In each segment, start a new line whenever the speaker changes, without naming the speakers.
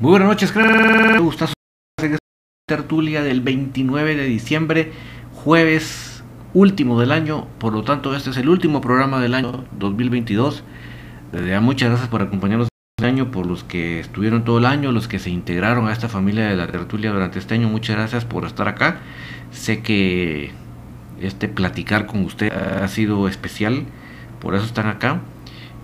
Muy buenas noches, me gustazo tertulia del 29 de diciembre, jueves último del año, por lo tanto este es el último programa del año 2022. Desde ya muchas gracias por acompañarnos este año, por los que estuvieron todo el año, los que se integraron a esta familia de la tertulia durante este año, muchas gracias por estar acá. Sé que este platicar con usted ha sido especial, por eso están acá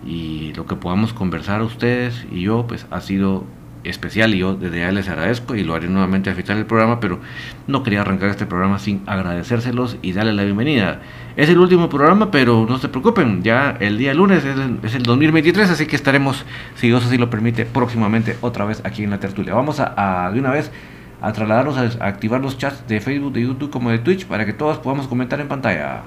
y lo que podamos conversar ustedes y yo pues ha sido especial y yo desde ya les agradezco y lo haré nuevamente al final del programa, pero no quería arrancar este programa sin agradecérselos y darle la bienvenida. Es el último programa, pero no se preocupen, ya el día lunes es el, es el 2023, así que estaremos, si Dios así lo permite, próximamente otra vez aquí en la tertulia. Vamos a, de una vez a trasladarnos a activar los chats de Facebook, de YouTube como de Twitch para que todos podamos comentar en pantalla.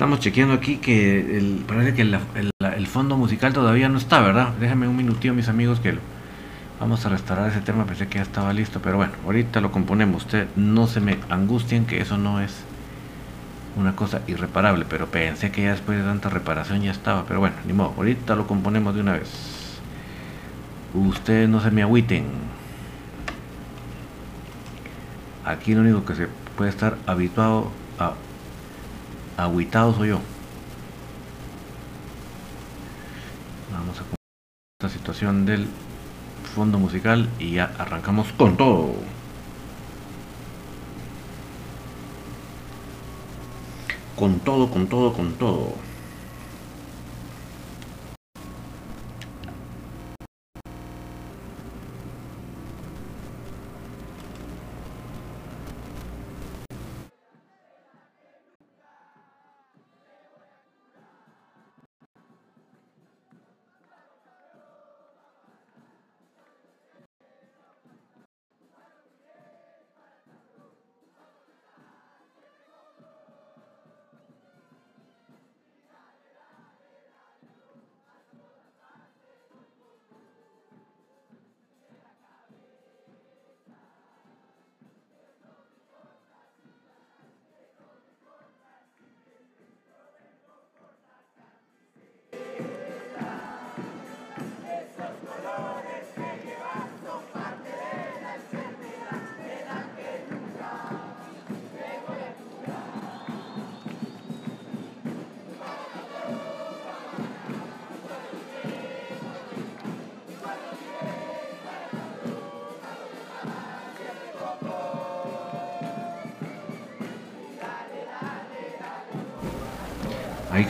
Estamos chequeando aquí que el, parece que el, fondo musical todavía no está, ¿verdad? Déjenme un minutito, mis amigos, que lo, vamos a restaurar ese tema. Pensé que ya estaba listo, pero bueno, ahorita lo componemos. Ustedes no se me angustien, que eso no es una cosa irreparable, pero pensé que ya después de tanta reparación ya estaba. Pero bueno, ni modo, ahorita lo componemos de una vez. Ustedes no se me agüiten. Aquí lo único que se puede estar habituado a agüitado soy yo. Vamos a esta situación del fondo musical y ya arrancamos con todo. Con todo, con todo, con todo.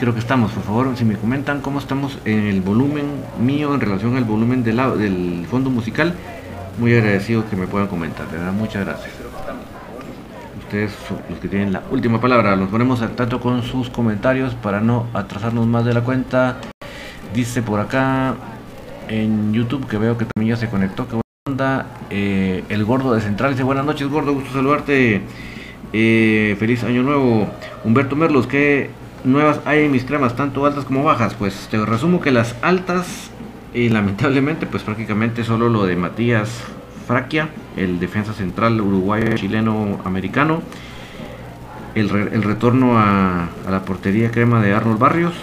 Creo que estamos, por favor, si me comentan cómo estamos en el volumen mío en relación al volumen del, del fondo musical, muy agradecido que me puedan comentar, de verdad, muchas gracias. Ustedes son los que tienen la última palabra, nos ponemos al tanto con sus comentarios para no atrasarnos más de la cuenta. Dice por acá en YouTube que veo que también ya se conectó. Que onda eh, el gordo de Central. Dice buenas noches, gordo. Gusto saludarte. Eh, feliz año nuevo. Humberto Merlos, ¿qué nuevas hay en mis cremas, tanto altas como bajas? Pues te resumo que las altas, y lamentablemente, pues prácticamente solo lo de Matías Fraquia, el defensa central uruguayo, chileno, americano. El, el retorno a, la portería crema de Arnold Barrios.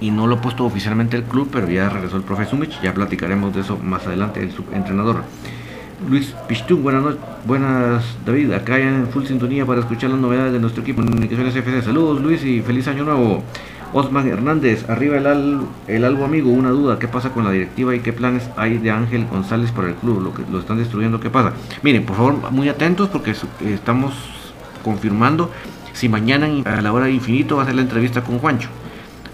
Y no lo ha puesto oficialmente el club, pero ya regresó el profe Sumich. Ya platicaremos de eso más adelante, el subentrenador. Luis Pichtún, buenas noches, buenas David, acá en full sintonía para escuchar las novedades de nuestro equipo Comunicaciones FC. Saludos Luis y feliz año nuevo. Osman Hernández, arriba el, al, el algo amigo, una duda, ¿qué pasa con la directiva y qué planes hay de Ángel González para el club? Lo que lo están destruyendo, ¿qué pasa? Miren, por favor, muy atentos porque estamos confirmando si mañana a la hora de infinito va a ser la entrevista con Juancho.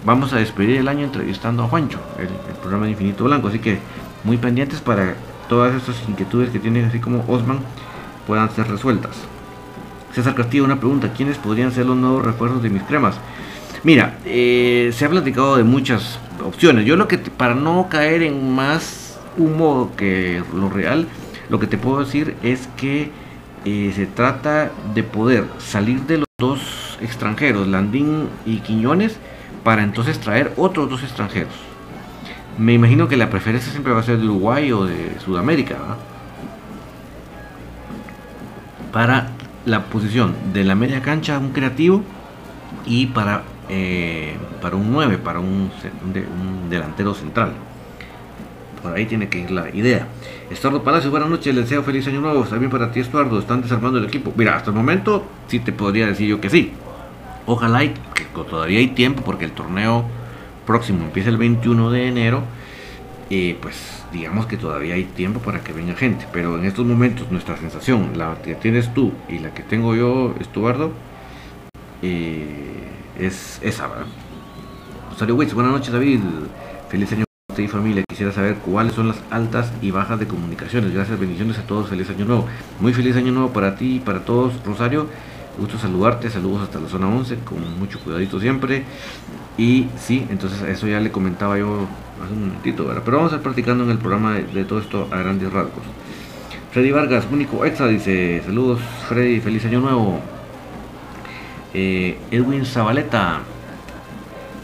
Vamos a despedir el año entrevistando a Juancho, el, el programa de Infinito Blanco, así que muy pendientes para todas estas inquietudes que tienen así como Osman puedan ser resueltas. César Castillo, una pregunta, ¿quiénes podrían ser los nuevos refuerzos de mis cremas? Mira, eh, se ha platicado de muchas opciones. Yo lo que, para no caer en más humo que lo real, lo que te puedo decir es que eh, se trata de poder salir de los dos extranjeros, Landín y Quiñones, para entonces traer otros dos extranjeros. Me imagino que la preferencia siempre va a ser de Uruguay o de Sudamérica. ¿verdad? Para la posición de la media cancha, un creativo y para, eh, para un 9, para un, delantero central. Por ahí tiene que ir la idea. Estuardo Palacio, buenas noches, les deseo feliz año nuevo. También para ti, Estuardo, están desarmando el equipo. Mira, hasta el momento sí te podría decir yo que sí. Ojalá y que todavía hay tiempo porque el torneo próximo empieza el 21 de enero. Eh, pues digamos que todavía hay tiempo para que venga gente. Pero en estos momentos nuestra sensación, la que tienes tú y la que tengo yo, Estuardo, eh, es esa. Rosario Witz, buenas noches David, feliz año a usted y familia. Quisiera saber cuáles son las altas y bajas de comunicaciones. Gracias, bendiciones a todos, feliz año nuevo. Muy feliz año nuevo para ti y para todos, Rosario. Gusto saludarte, saludos hasta la zona 11, con mucho cuidadito siempre. Y sí, entonces eso ya le comentaba yo hace un momentito, ¿verdad? Pero vamos a ir practicando en el programa de, todo esto a grandes rasgos. Freddy Vargas, único extra, dice, saludos Freddy, feliz año nuevo. Eh, Edwin Zabaleta,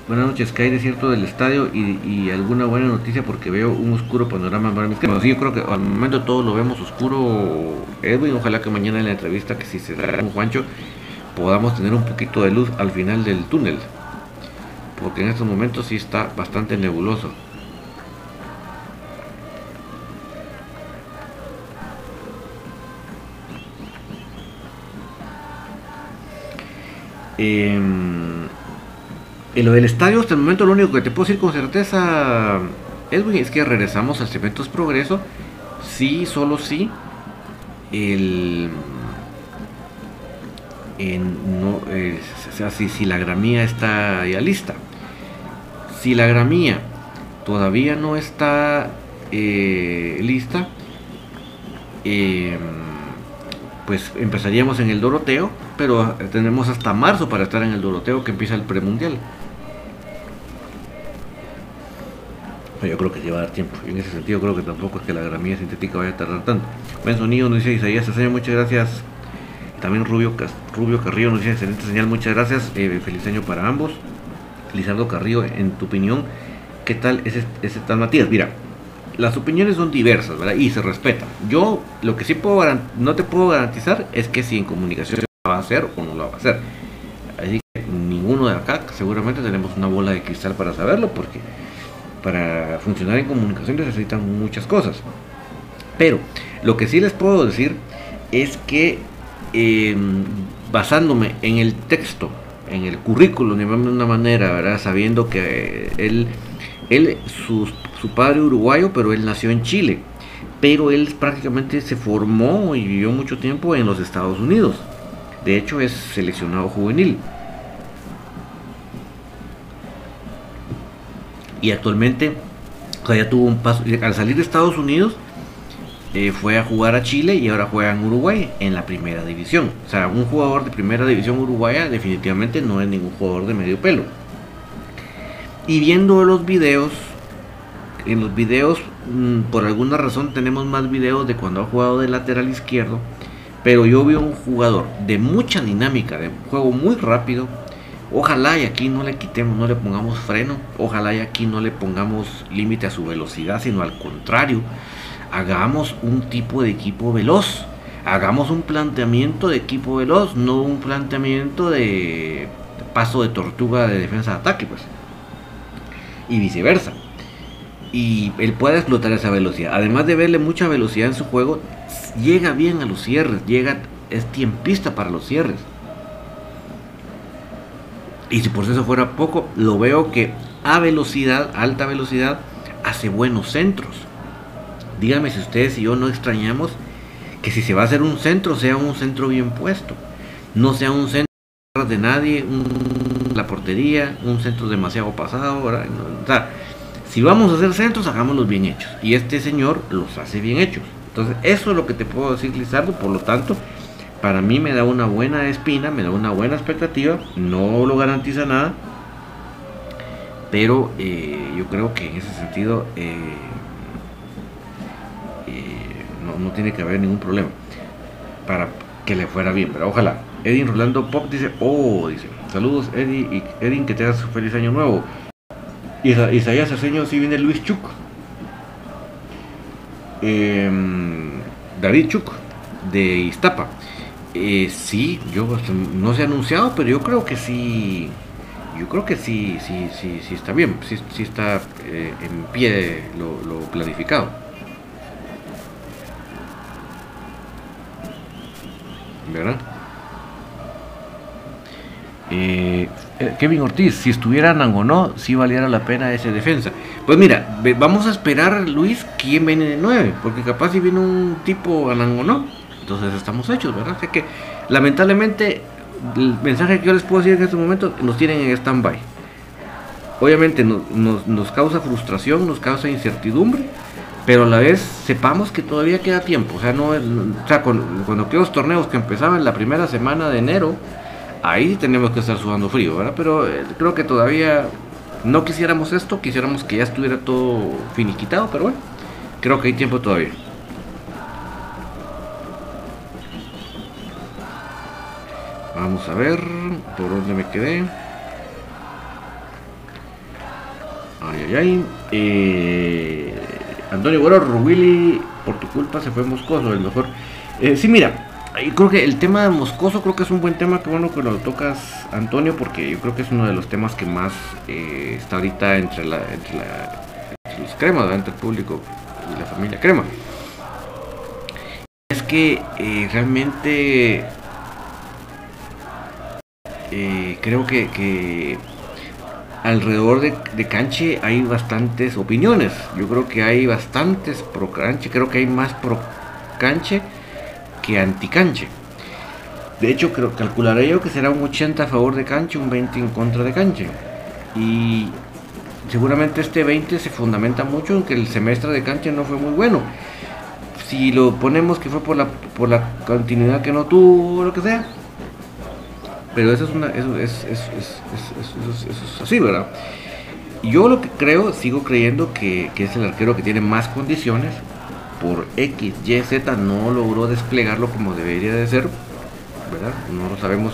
buenas noches, ¿qué hay de del estadio y, alguna buena noticia porque veo un oscuro panorama para cremas? Sí, yo creo que al momento todos lo vemos oscuro, Edwin, ojalá que mañana en la entrevista que si se da con Juancho podamos tener un poquito de luz al final del túnel porque en estos momentos sí está bastante nebuloso. Eh, en lo del estadio, hasta el momento lo único que te puedo decir con certeza, es que regresamos al Cementos Progreso. Sí, solo sí. El, no, eh, o sea, si, si, la gramía está ya lista. Si la gramía todavía no está eh, lista, eh, pues empezaríamos en el Doroteo, pero tenemos hasta marzo para estar en el Doroteo que empieza el premundial. Yo creo que lleva a dar tiempo. En ese sentido creo que tampoco es que la gramía sintética vaya a tardar tanto. Buen sonido, nos dice Isaías señor muchas gracias. También Rubio, Rubio Carrillo nos dice excelente señal, muchas gracias. Eh, feliz año para ambos. Lizardo Carrillo, en tu opinión, ¿qué tal ese, ese tal Matías? Mira, las opiniones son diversas, ¿verdad? Y se respetan. Yo lo que sí puedo no te puedo garantizar es que si en comunicación lo va a hacer o no lo va a hacer. Así que ninguno de acá seguramente tenemos una bola de cristal para saberlo porque para funcionar en comunicación necesitan muchas cosas. Pero lo que sí les puedo decir es que eh, basándome en el texto, en el currículum, de una manera, sabiendo que él, él su, su padre uruguayo, pero él nació en Chile. Pero él prácticamente se formó y vivió mucho tiempo en los Estados Unidos. De hecho, es seleccionado juvenil. Y actualmente, o tuvo un paso. Al salir de Estados Unidos, eh, fue a jugar a Chile y ahora juega en Uruguay en la primera división. O sea, un jugador de primera división uruguaya definitivamente no es ningún jugador de medio pelo. Y viendo los videos, en los videos, mm, por alguna razón tenemos más videos de cuando ha jugado de lateral izquierdo. Pero yo veo un jugador de mucha dinámica, de juego muy rápido. Ojalá y aquí no le quitemos, no le pongamos freno. Ojalá y aquí no le pongamos límite a su velocidad, sino al contrario. Hagamos un tipo de equipo veloz. Hagamos un planteamiento de equipo veloz, no un planteamiento de paso de tortuga de defensa de ataque, pues. Y viceversa y él puede explotar esa velocidad. Además de verle mucha velocidad en su juego, llega bien a los cierres, llega, es tiempista para los cierres. Y si por eso fuera poco, lo veo que a velocidad, alta velocidad, hace buenos centros. Dígame si ustedes y yo no extrañamos que si se va a hacer un centro, sea un centro bien puesto. No sea un centro de nadie, la portería, un centro demasiado pasado. O sea, si vamos a hacer centros, hagámoslos bien hechos. Y este señor los hace bien hechos. Entonces, eso es lo que te puedo decir, Lizardo. Por lo tanto, para mí me da una buena espina, me da una buena expectativa. No lo garantiza nada. Pero eh, yo creo que en ese sentido eh, no, tiene que haber ningún problema para que le fuera bien. Pero ojalá. Edin Rolando Pop dice, oh, dice, saludos Eddie y Edin, que te hagas un feliz año nuevo. Isaías Arceño sí viene Luis Chuk. Em, David Chuk de Iztapa. Eh, sí, yo no se ha anunciado, pero yo creo que sí. Yo creo que sí, sí, sí, sí está bien, sí, sí está eh, en pie lo, lo planificado. ¿Verdad? Eh, eh, Kevin Ortiz, si estuviera Nangonó, si valiera la pena ese defensa. Pues mira, vamos a esperar, Luis, quién viene de 9, porque capaz si viene un tipo a Nangonó, entonces estamos hechos, ¿verdad? Así que lamentablemente el mensaje que yo les puedo decir en este momento nos tienen en stand-by. Obviamente nos, causa frustración, nos causa incertidumbre, pero a la vez sepamos que todavía queda tiempo. O sea, no, o sea, cuando aquellos torneos que empezaban la primera semana de enero, ahí tenemos que estar sudando frío, ¿verdad? Pero eh, creo que todavía no quisiéramos esto, quisiéramos que ya estuviera todo finiquitado, pero bueno, creo que hay tiempo todavía. Vamos a ver por dónde me quedé. Ay, ay, ay. Eh, Antonio Guerrero, Willy, por tu culpa se fue Moscoso, el mejor. Eh, sí, mira, y creo que el tema de Moscoso creo que es un buen tema, que bueno que lo tocas Antonio, porque yo creo que es uno de los temas que más eh, está ahorita entre, la, entre, los cremas, entre el público y la familia crema. Es que eh, realmente creo que, alrededor de, Canche hay bastantes opiniones. Yo creo que hay bastantes pro Canche, creo que hay más pro Canche que anti-canche. De hecho, creo, calcularé yo que será un 80 a favor de canche, un 20 en contra de canche. Y seguramente este 20 se fundamenta mucho en que el semestre de canche no fue muy bueno. Si lo ponemos que fue por la, por la continuidad que no tuvo, lo que sea. Pero eso es, una, eso es, es, es así, ¿verdad? Yo lo que creo, sigo creyendo que, que es el arquero que tiene más condiciones, por X, Y, Z no logró desplegarlo como debería de ser, ¿verdad? No lo sabemos,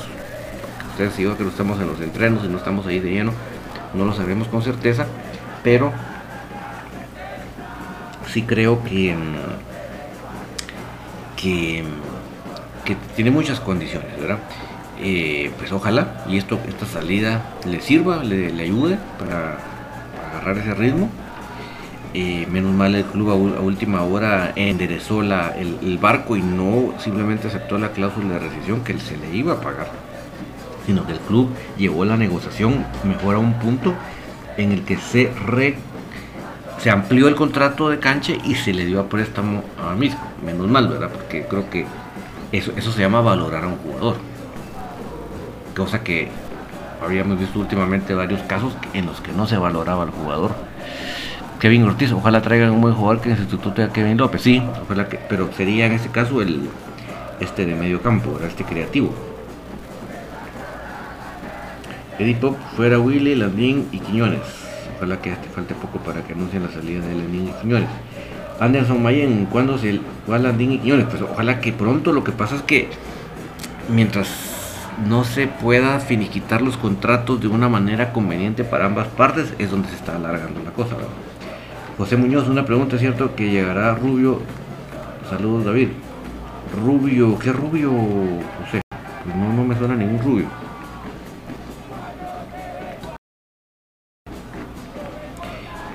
ustedes digo que no estamos en los entrenos y no estamos ahí de lleno, no lo sabemos con certeza, pero sí creo que, que, tiene muchas condiciones, ¿verdad? Eh, pues ojalá y esto, esta salida le sirva, le, ayude para agarrar ese ritmo menos mal el club a, última hora enderezó la, el, barco y no simplemente aceptó la cláusula de rescisión que se le iba a pagar, sino que el club llevó la negociación mejor a un punto en el que se, se amplió el contrato de canche y se le dio a préstamo a Misco. Menos mal, ¿verdad? Porque creo que eso, eso se llama valorar a un jugador. Cosa que habíamos visto últimamente varios casos en los que no se valoraba al jugador Kevin Ortiz, ojalá traigan un buen jugador que en el sustituto a Kevin López, sí, pero sería en este caso el este de medio campo, este creativo. Eddie Pop fuera Willy, Landín y Quiñones. ojalá que este falte poco para que anuncien la salida de Landín y Quiñones. Anderson Mayen, ¿cuándo se va Landín y Quiñones? Pues ojalá que pronto, lo que pasa es que mientras no se pueda finiquitar los contratos de una manera conveniente para ambas partes, es donde se está alargando la cosa. José Muñoz, una pregunta, ¿es cierto que llegará Rubio? Saludos David. Rubio, ¿qué Rubio, José? Pues no, no me suena ningún Rubio.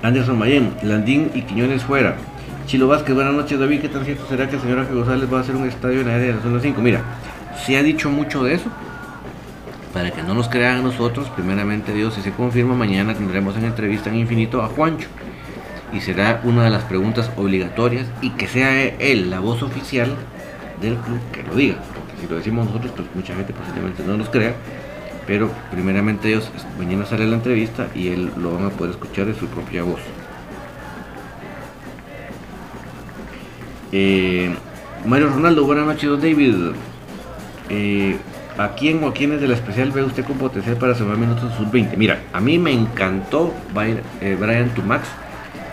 Anderson Mayen, Landín y Quiñones fuera. Chilo Vázquez, buenas noches David, ¿qué tan cierto será que el señor Ángel González va a hacer un estadio en la área de la zona 5? Mira, se ha dicho mucho de eso, para que no nos crean nosotros, primeramente Dios, si se confirma, mañana tendremos en entrevista en Infinito a Juancho. Y será una de las preguntas obligatorias y que sea él la voz oficial del club que lo diga. Porque si lo decimos nosotros, pues mucha gente posiblemente no nos crea. Pero primeramente Dios, mañana sale la entrevista y él lo van a poder escuchar en su propia voz. Eh, Mario Ronaldo, buenas noches, David. Eh, ¿A quién o a quiénes de la especial ve usted con potencial para sumar minutos sub-20? Mira, a mí me encantó eh, Brian Tumax.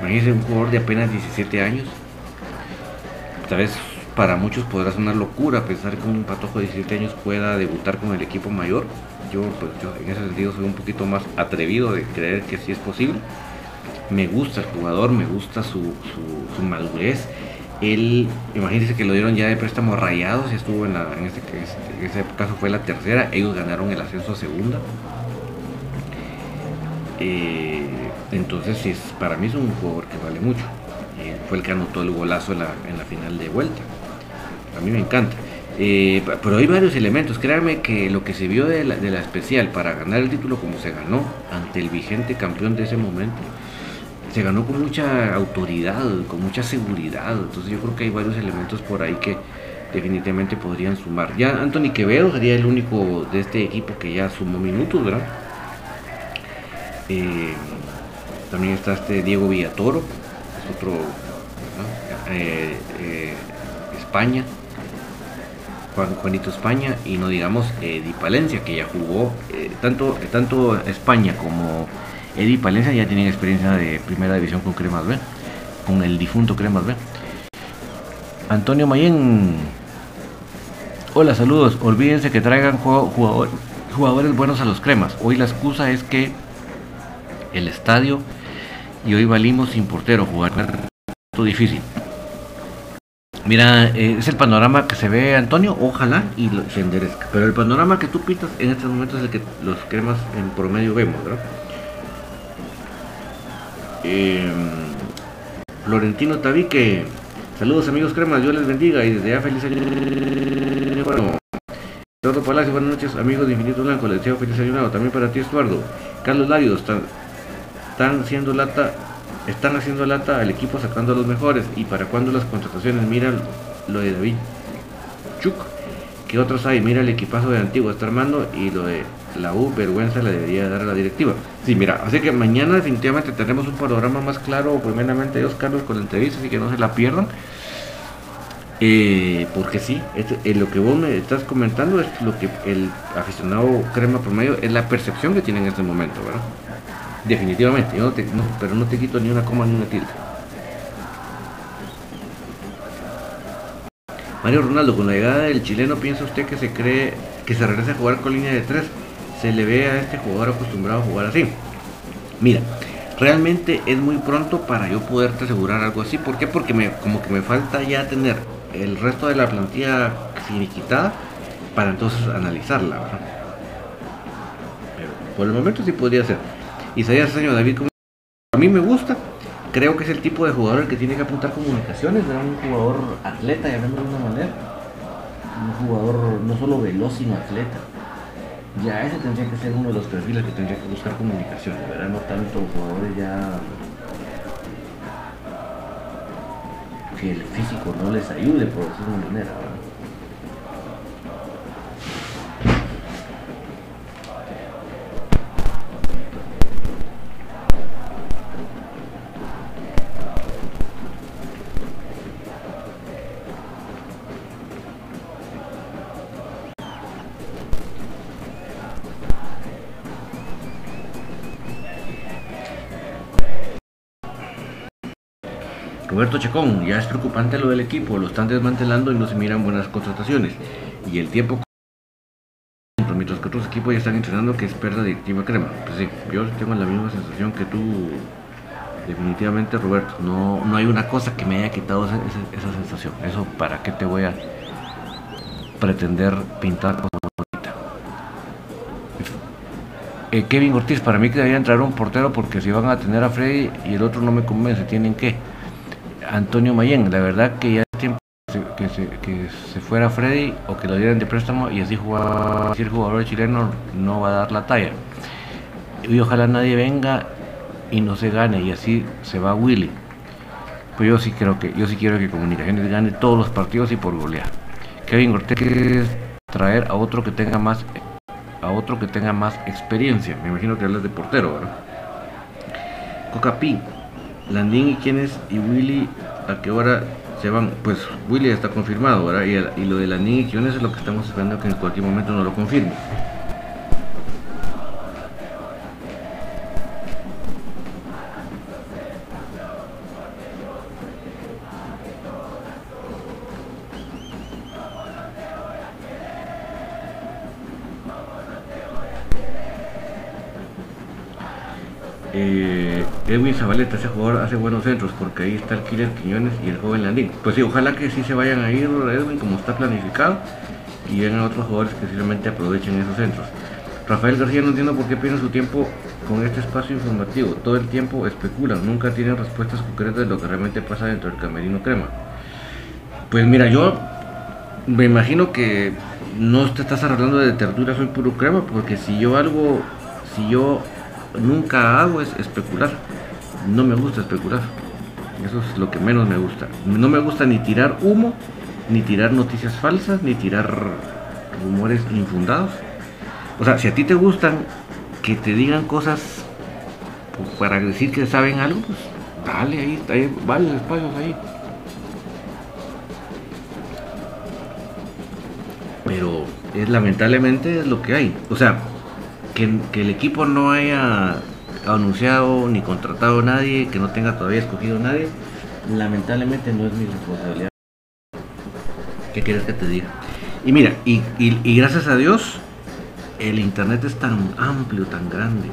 Imagínense un jugador de apenas 17 años. Tal vez para muchos podrá ser una locura pensar que un patojo de 17 años pueda debutar con el equipo mayor. Yo, pues, yo en ese sentido soy un poquito más atrevido de creer que sí es posible. Me gusta el jugador, me gusta su, su madurez él, imagínense que lo dieron ya de préstamo rayados y estuvo en, la, en, este, caso fue la tercera, ellos ganaron el ascenso a segunda. Eh, entonces sí, para mí es un jugador que vale mucho. Eh, fue el que anotó el golazo en la, en la, final de vuelta. A mí me encanta. Eh, pero hay varios elementos. Créanme que lo que se vio de la, de la especial para ganar el título como se ganó ante el vigente campeón de ese momento, se ganó con mucha autoridad, con mucha seguridad. Entonces yo creo que hay varios elementos por ahí que definitivamente podrían sumar. Ya Anthony Quevedo sería el único de este equipo que ya sumó minutos, ¿verdad? Eh, también está este Diego Villatoro, es otro eh, eh, España, Juan, Juanito España y no digamos Di Palencia que ya jugó tanto tanto España como Eddie Palencia ya tienen experiencia de primera división con Cremas B, con el difunto Cremas B. Antonio Mayen. Hola, saludos. Olvídense que traigan jugadores buenos a los cremas. Hoy la excusa es que el estadio y hoy valimos sin portero, jugar difícil. Mira, eh, es el panorama que se ve Antonio, ojalá y se enderezca. Pero el panorama que tú pintas en estos momentos es el que los cremas en promedio vemos, ¿verdad? Eh, Florentino Tabique. Saludos amigos cremas, Dios les bendiga y desde ya feliz año. Bueno, Eduardo Palacio, buenas noches amigos de Infinito Blanco, les deseo feliz nuevo también para ti Estuardo. Carlos Larios, están, haciendo lata, están haciendo lata al equipo sacando a los mejores y para cuando las contrataciones, miran lo de David Chuk, que otros hay, mira el equipazo de Antiguo está armando y lo de la U vergüenza le debería dar a la directiva. Sí, mira, así que mañana definitivamente tendremos un panorama más claro, primeramente Dios Carlos con la entrevista, así que no se la pierdan. Eh, porque sí, eh, lo que vos me estás comentando es lo que el aficionado crema promedio es la percepción que tiene en este momento, ¿verdad? Definitivamente, yo no te, pero no te quito ni una coma ni una tilde. Mario Ronaldo, con la llegada del chileno, ¿piensa usted que se cree que se regrese a jugar con línea de tres? Se le ve a este jugador acostumbrado a jugar así. Mira, realmente es muy pronto para yo poderte asegurar algo así. ¿Por qué? Porque me, como que me falta ya tener el resto de la plantilla finiquitada para entonces analizarla. Pero por el momento sí podría ser. Isaías señor David, a mí me gusta. Creo que es el tipo de jugador que tiene que apuntar comunicaciones, ¿verdad? un jugador atleta, llamémoslo de una manera. Un jugador no solo veloz, sino atleta ya ese tendría que ser uno de los perfiles que tendría que buscar comunicación, ¿verdad? No tanto jugadores ya que el físico no les ayude, por decirlo de manera, ¿verdad? Roberto Chacón, ya es preocupante lo del equipo, lo están desmantelando y no se miran buenas contrataciones. Y el tiempo mientras que otros equipos ya están entrenando que es pérdida directiva crema. Pues sí, yo tengo la misma sensación que tú, definitivamente Roberto. No, no hay una cosa que me haya quitado esa, esa, sensación. Eso para qué te voy a pretender pintar como ahorita. Eh, Kevin Ortiz, para mí que debería entrar un portero porque si van a tener a Freddy y el otro no me convence, tienen que. Antonio Mayen, la verdad que ya es tiempo que se, fuera Freddy o que lo dieran de préstamo y así jugar, si el jugador chileno no va a dar la talla. Y ojalá nadie venga y no se gane y así se va Willy. Pues yo sí creo que, yo sí quiero que Comunicaciones gane todos los partidos y por golear. Kevin Ortega traer a otro que tenga más a otro que tenga más experiencia. Me imagino que él es de portero, ¿verdad? Coca P. Landín y quiénes y Willy a qué hora se van. Pues Willy está confirmado, ¿verdad? Y, lo de Landín y quiénes es lo que estamos esperando que en cualquier momento nos lo confirme. eh, Edwin Zabaleta, ese jugador hace buenos centros, porque ahí está el Killer Quiñones y el joven Landín. Pues sí, ojalá que sí se vayan a ir Edwin como está planificado y vengan otros jugadores que simplemente aprovechen esos centros. Rafael García no entiendo por qué pierden su tiempo con este espacio informativo. Todo el tiempo especulan, nunca tienen respuestas concretas de lo que realmente pasa dentro del camerino crema. Pues mira, yo me imagino que no te estás hablando de tertulia, soy puro crema, porque si yo algo, si yo nunca hago es especular. No me gusta especular. Eso es lo que menos me gusta. No me gusta ni tirar humo, ni tirar noticias falsas, ni tirar rumores infundados. O sea, si a ti te gustan que te digan cosas para decir que saben algo, pues dale ahí, hay varios espacios ahí. Pero es lamentablemente es lo que hay. O sea, que, el equipo no haya anunciado ni contratado a nadie, que no tenga todavía escogido a nadie, lamentablemente no es mi responsabilidad. ¿Qué quieres que te diga? Y mira, y, gracias a Dios, el internet es tan amplio, tan grande,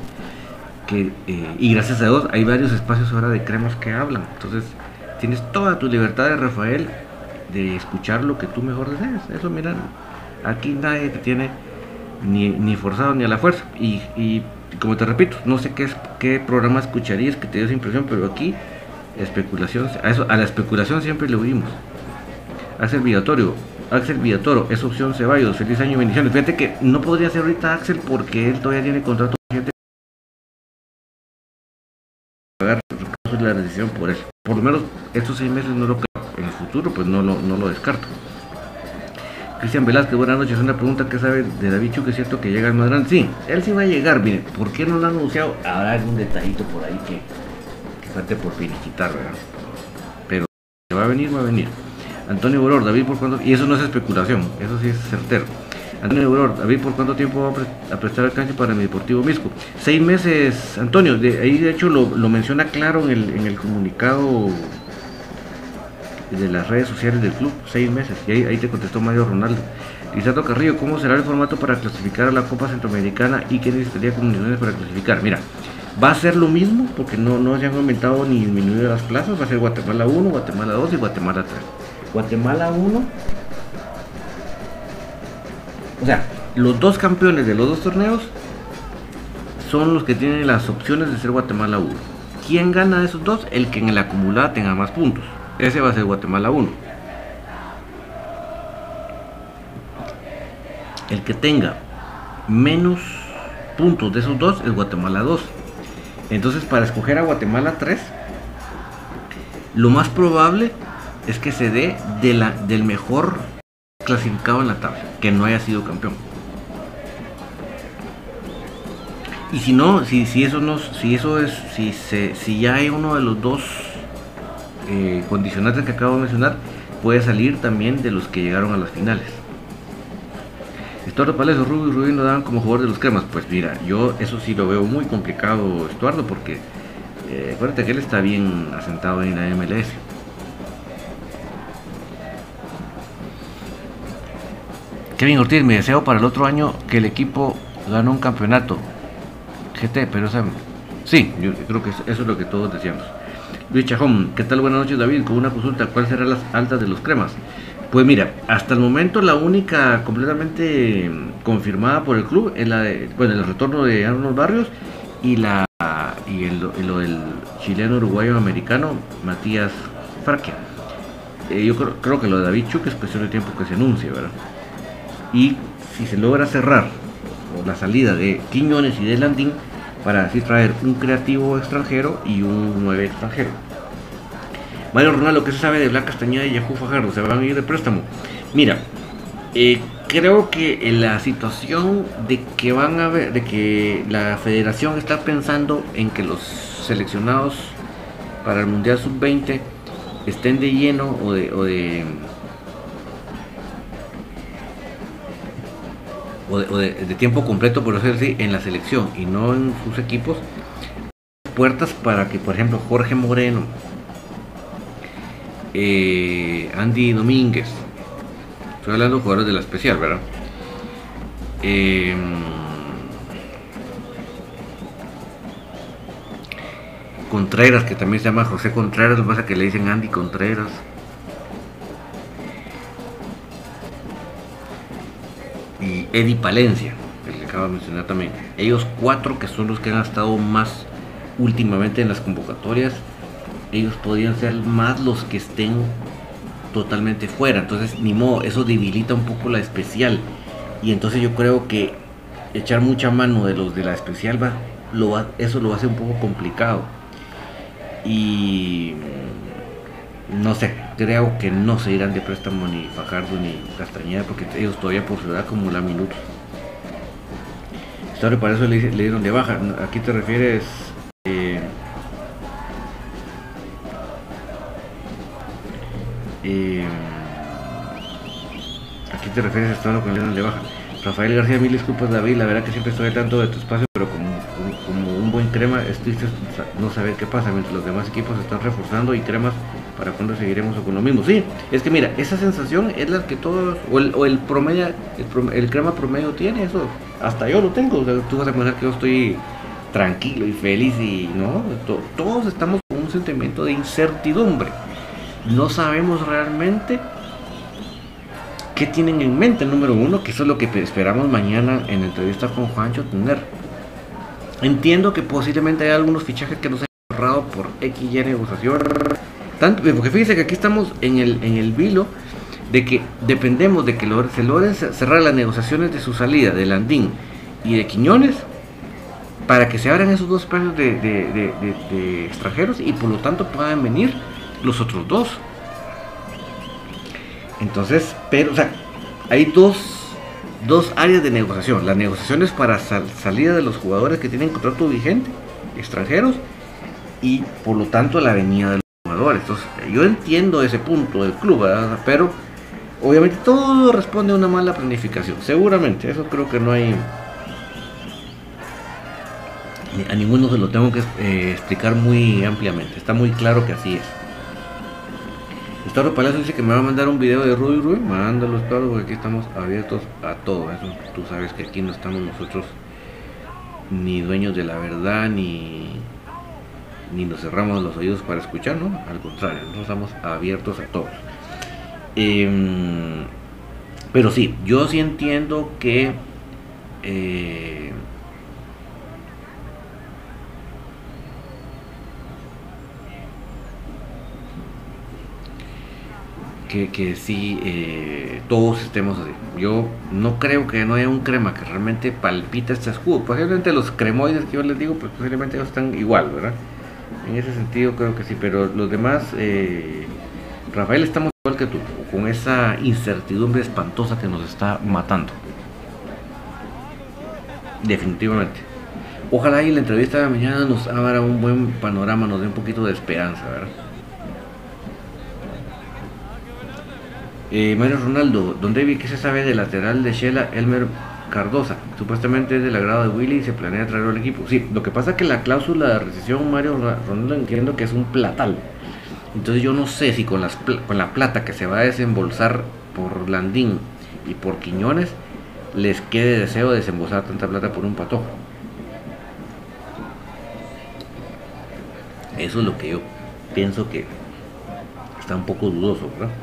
que, eh, y gracias a Dios hay varios espacios ahora de cremas que hablan. Entonces, tienes toda tu libertad de Rafael de escuchar lo que tú mejor deseas. Eso, mira, aquí nadie te tiene ni, forzado ni a la fuerza. Y, como te repito, no sé qué, es, qué programa escucharías que te dio esa impresión, pero aquí especulación, a, eso, a la especulación siempre le huimos. Axel Villatorio, Axel Villatoro, es opción Ceballos, feliz año y bendiciones. Fíjate que no podría ser ahorita Axel porque él todavía tiene contrato la decisión por eso. Por lo menos estos seis meses no lo. En el futuro pues no lo, no lo descarto. Cristian Velázquez, buenas noches. Una pregunta que sabe de David Chuque, ¿es cierto que llega el más? Sí, él sí va a llegar, mire, ¿por qué no lo han anunciado? Habrá algún detallito por ahí que, que falte por finiquitar, ¿verdad? Pero va a venir, va a venir. Antonio Boror, David, ¿por cuánto? Y eso no es especulación, eso sí es certero. Antonio Boror, David, ¿por cuánto tiempo va a, prestar el cancha para mi Deportivo Misco? Seis meses, Antonio, ahí de hecho lo, menciona claro en el, en el comunicado de las redes sociales del club, seis meses. Y ahí, te contestó Mario Ronaldo. Lisato Carrillo, ¿cómo será el formato para clasificar a la Copa Centroamericana y qué necesitaría comunidades para clasificar? Mira, va a ser lo mismo porque no, no se han aumentado ni disminuido las plazas. Va a ser Guatemala 1, Guatemala 2 y Guatemala 3. Guatemala 1. O sea, los dos campeones de los dos torneos son los que tienen las opciones de ser Guatemala 1. ¿Quién gana de esos dos? El que en el acumulada tenga más puntos. Ese va a ser Guatemala 1. El que tenga menos puntos de esos dos es Guatemala 2. Entonces para escoger a Guatemala 3, lo más probable es que se dé de la, del mejor clasificado en la tabla, que no haya sido campeón. Y si no, si, si eso no, si eso es, si se, si ya hay uno de los dos eh, condicionantes que acabo de mencionar puede salir también de los que llegaron a las finales. Estuardo Palacio, Rubio y Rubín lo daban como jugador de los cremas. Pues mira, yo eso sí lo veo muy complicado, Estuardo, porque eh, acuérdate que él está bien asentado en la MLS. Kevin Ortiz, mi deseo para el otro año que el equipo gane un campeonato. GT, pero o sea, sí, yo creo que eso es lo que todos decíamos. Luis Chajón, ¿qué tal? Buenas noches David, con una consulta, ¿cuáles serán las altas de los cremas? Pues mira, hasta el momento la única completamente confirmada por el club es la de, bueno, el retorno de Arnold Barrios y la y, lo del chileno uruguayo americano Matías Farquia. Eh, yo creo, que lo de David Chuck es cuestión de tiempo que se anuncie, ¿verdad? Y si se logra cerrar la salida de Quiñones y de Landín para así traer un creativo extranjero y un nueve extranjero. Mario Ronaldo, ¿qué se sabe de Blanca Castañeda y Yahoo Fajardo? ¿Se van a ir de préstamo? Mira, eh, creo que la situación de que van a ver, de que la federación está pensando en que los seleccionados para el Mundial Sub-20 estén de lleno o de o de, tiempo completo, por decirlo así, en la selección y no en sus equipos, puertas para que, por ejemplo, Jorge Moreno, eh, Andy Domínguez, estoy hablando de jugadores de la especial, ¿verdad? Eh, Contreras, que también se llama José Contreras, lo que pasa que le dicen Andy Contreras. Eddie Palencia, que acabo de mencionar también. Ellos cuatro que son los que han estado más últimamente en las convocatorias, ellos podrían ser más los que estén totalmente fuera. Entonces, ni modo, eso debilita un poco la especial. Y entonces yo creo que echar mucha mano de los de la especial va, lo eso lo hace un poco complicado y no sé, creo que no se irán de préstamo ni Fajardo ni Castañeda porque ellos todavía por ciudad la minutos. Esto para eso le, dieron de baja. Aquí te refieres. Eh, eh, aquí te refieres a lo que le dieron de baja. Rafael García, mil disculpas David, la verdad que siempre estoy tanto de tu espacio, pero como un buen crema, es triste no saber qué pasa mientras los demás equipos están reforzando y cremas para cuando seguiremos con lo mismo. Sí, es que mira, esa sensación es la que todos, o el, o el promedio, el, crema promedio tiene, eso, hasta yo lo tengo, tú vas a pensar que yo estoy tranquilo y feliz y no, todos estamos con un sentimiento de incertidumbre. No sabemos realmente qué tienen en mente, número uno, que eso es lo que esperamos mañana en entrevista con Juancho tener Entiendo que posiblemente hay algunos fichajes que no se han cerrado por X y negociación. Porque fíjense que aquí estamos en el, en el vilo de que dependemos de que se logren cerrar las negociaciones de su salida de Landín y de Quiñones para que se abran esos dos precios de, de, extranjeros y por lo tanto puedan venir los otros dos. Entonces, pero, o sea, hay dos dos áreas de negociación. Las negociaciones para salida de los jugadores que tienen contrato vigente, extranjeros, y por lo tanto la venida de Entonces, yo entiendo ese punto del club, pero obviamente todo responde a una mala planificación. Seguramente, eso creo que no hay... A ninguno se lo tengo que eh, explicar muy ampliamente. Está muy claro que así es. Estado Palacio dice que me va a mandar un video de Rudy Rubén. Mándalo, Estado, porque aquí estamos abiertos a todo. Eso, tú sabes que aquí no estamos nosotros ni dueños de la verdad, ni, ni nos cerramos los oídos para escuchar, ¿no? Al contrario, nosotros estamos abiertos a todos. Em, pero sí, yo sí entiendo que eh, que, sí eh, todos estemos así. Yo no creo que no haya un crema que realmente palpita este escudo. Posiblemente los cremoides que yo les digo, pues posiblemente ellos están igual, ¿verdad? En ese sentido creo que sí, pero los demás, eh, Rafael, estamos igual que tú, con esa incertidumbre espantosa que nos está matando. Definitivamente. Ojalá y la entrevista de mañana nos abra un buen panorama, nos dé un poquito de esperanza, ¿verdad? Eh, Mario Ronaldo, donde vi que se sabe del lateral de Shela Elmer Cardosa. Supuestamente es del agrado de Willy y se planea traerlo al equipo. Sí, lo que pasa es que la cláusula de recesión, Mario Ronaldo, entiendo que es un platal. Entonces yo no sé si con, la plata que se va a desembolsar por Landín y por Quiñones les quede deseo de desembosar tanta plata por un patojo. Eso es lo que yo pienso que está un poco dudoso, ¿verdad?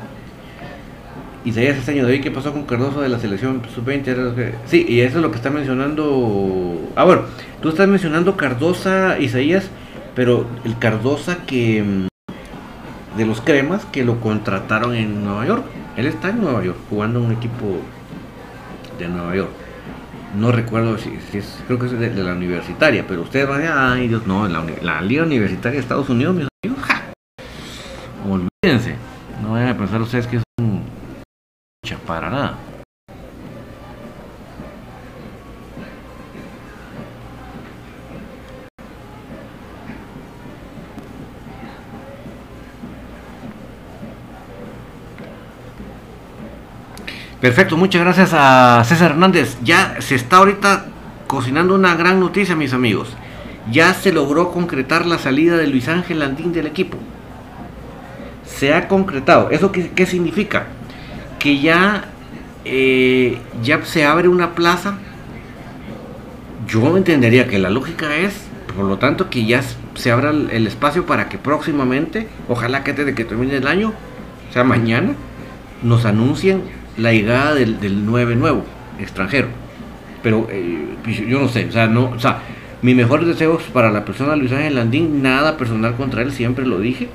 Isaías este año de hoy, ¿qué pasó con Cardoso de la selección sub-20? Sí, y eso es lo que está mencionando. Ah, bueno, tú estás mencionando Cardosa, Isaías, pero el Cardosa que. Mm, de los cremas que lo contrataron en Nueva York. Él está en Nueva York, jugando en un equipo de Nueva York. No recuerdo si, es, creo que es de, la universitaria, pero ustedes van a ay Dios, no, la, la Liga Universitaria de Estados Unidos, mis amigos, ¡ja! olvídense, no vayan a pensar ustedes que es un para nada. Perfecto, muchas gracias a César Hernández. Ya se está ahorita cocinando una gran noticia, mis amigos. Ya se logró concretar la salida de Luis Ángel Landín del equipo. Se ha concretado. ¿Eso qué, qué significa? Que ya, eh, ya se abre una plaza. Yo entendería que la lógica es, por lo tanto, que ya se abra el espacio para que próximamente, ojalá que antes de que termine el año, o sea, mañana, nos anuncien la llegada del, del 9 nuevo, extranjero. Pero eh, pues, yo no sé, o sea, no, o sea, mis mejores deseos para la persona Luis Ángel Landín, nada personal contra él, siempre lo dije.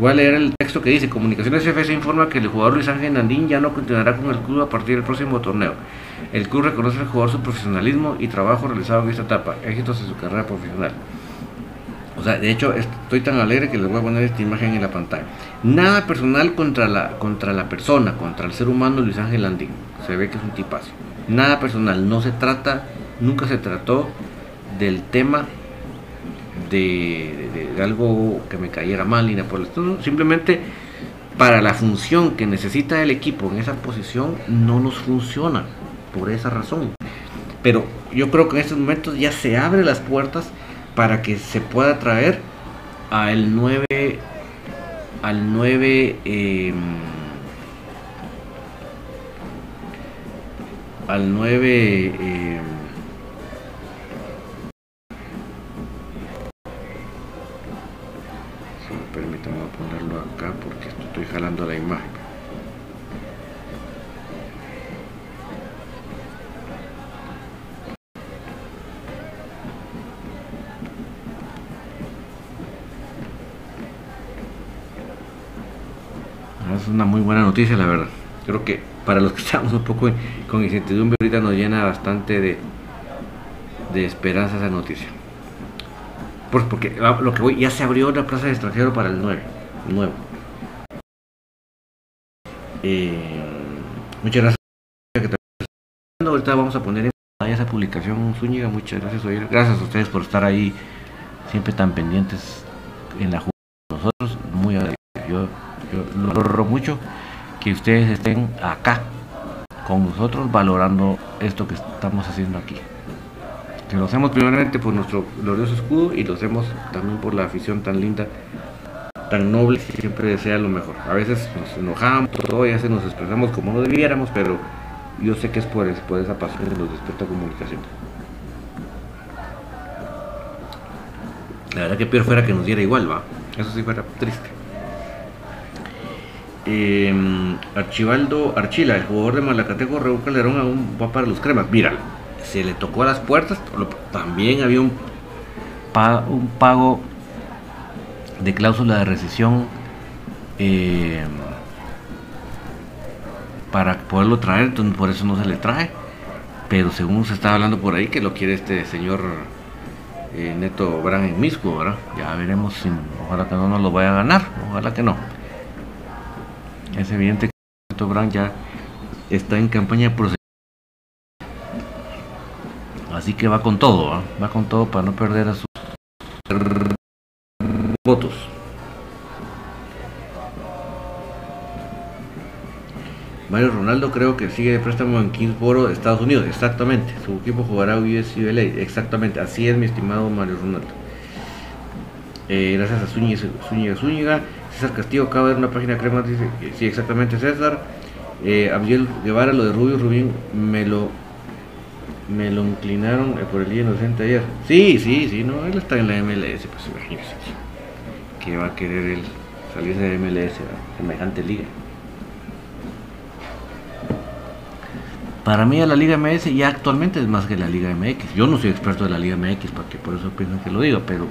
Voy a leer el texto que dice, Comunicaciones FC informa que el jugador Luis Ángel Landín ya no continuará con el club a partir del próximo torneo. El club reconoce al jugador su profesionalismo y trabajo realizado en esta etapa, éxitos en su carrera profesional. O sea, de hecho, estoy tan alegre que les voy a poner esta imagen en la pantalla. Nada personal contra la, contra la persona, contra el ser humano Luis Ángel Landín. Se ve que es un tipazo. Nada personal. No se trata, nunca se trató del tema de, algo que me cayera mal ni nada por. Simplemente para la función que necesita el equipo en esa posición no nos funciona. Por esa razón. Pero yo creo que en estos momentos ya se abren las puertas para que se pueda traer al 9 al 9 em, al 9 eh, noticia, la verdad. Creo que para los que estamos un poco con incertidumbre ahorita nos llena bastante de, de esperanza esa noticia. Pues porque lo que voy, ya se abrió la plaza de extranjero para el 9, nuevo. Eh, muchas gracias. Ahorita vamos a poner en esa publicación Zúñiga. Muchas gracias, Gracias a ustedes por estar ahí siempre tan pendientes en la junta. Nosotros, muy yo yo lo mucho que ustedes estén acá con nosotros valorando esto que estamos haciendo aquí. Que lo hacemos primeramente por nuestro glorioso escudo y lo hacemos también por la afición tan linda, tan noble que siempre desea lo mejor. A veces nos enojamos, todo y a veces nos expresamos como no debiéramos, pero yo sé que es por, por esa pasión que nos despierta comunicación. La verdad que peor fuera que nos diera igual, va. Eso sí fuera triste. Eh, Archibaldo Archila, el jugador de Malacateco, Raúl Calderón aún va para los cremas. Mira, se le tocó a las puertas, también había un, pago de cláusula de rescisión eh, para poderlo traer, entonces por eso no se le trae. Pero según se estaba hablando por ahí, que lo quiere este señor eh, Neto Bran en Misco, ¿verdad? Ya veremos si ojalá que no nos lo vaya a ganar, ojalá que no. Es evidente que Neto Brown ya está en campaña procesal. Así que va con todo, va con todo para no perder a sus votos. Mario Ronaldo creo que sigue de préstamo en Kingsboro, Estados Unidos. Exactamente. Su equipo jugará USULA. Exactamente. Así es, mi estimado Mario Ronaldo. Eh, gracias a Zúñiga, Zúñiga, Zúñiga. César Castillo acaba de ver una página crema, dice, sí, exactamente César. Eh, Guevara, lo de Rubio Rubín, me lo me lo inclinaron eh, por el día inocente ayer. Sí, sí, sí, no, él está en la MLS, pues imagínese. Que va a querer él salirse de MLS, semejante liga. Para mí la Liga MS ya actualmente es más que la Liga MX. Yo no soy experto de la Liga MX, porque por eso pienso que lo digo, pero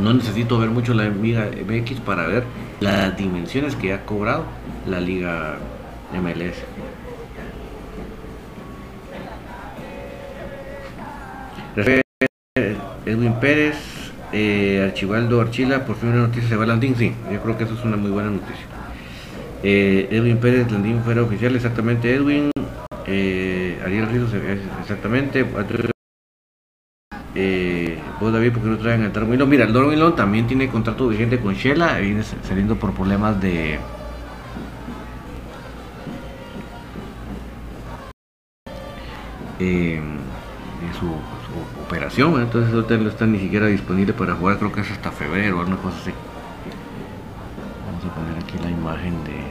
no necesito ver mucho la Liga MX para ver las dimensiones que ha cobrado la Liga MLS. Edwin Pérez, eh, Archibaldo Archila, por fin una noticia se va Landín, sí, yo creo que eso es una muy buena noticia. Eh, Edwin Pérez, Landín fuera oficial, exactamente Edwin, eh, Ariel Rizzo, exactamente, eh, vos David, porque no traen al Milón? Mira, el Milón también tiene contrato vigente con Shela, viene saliendo por problemas de... Eh, de su operación, entonces ahorita no está ni siquiera disponible para jugar, creo que es hasta febrero o alguna cosa así. Vamos a poner aquí la imagen de...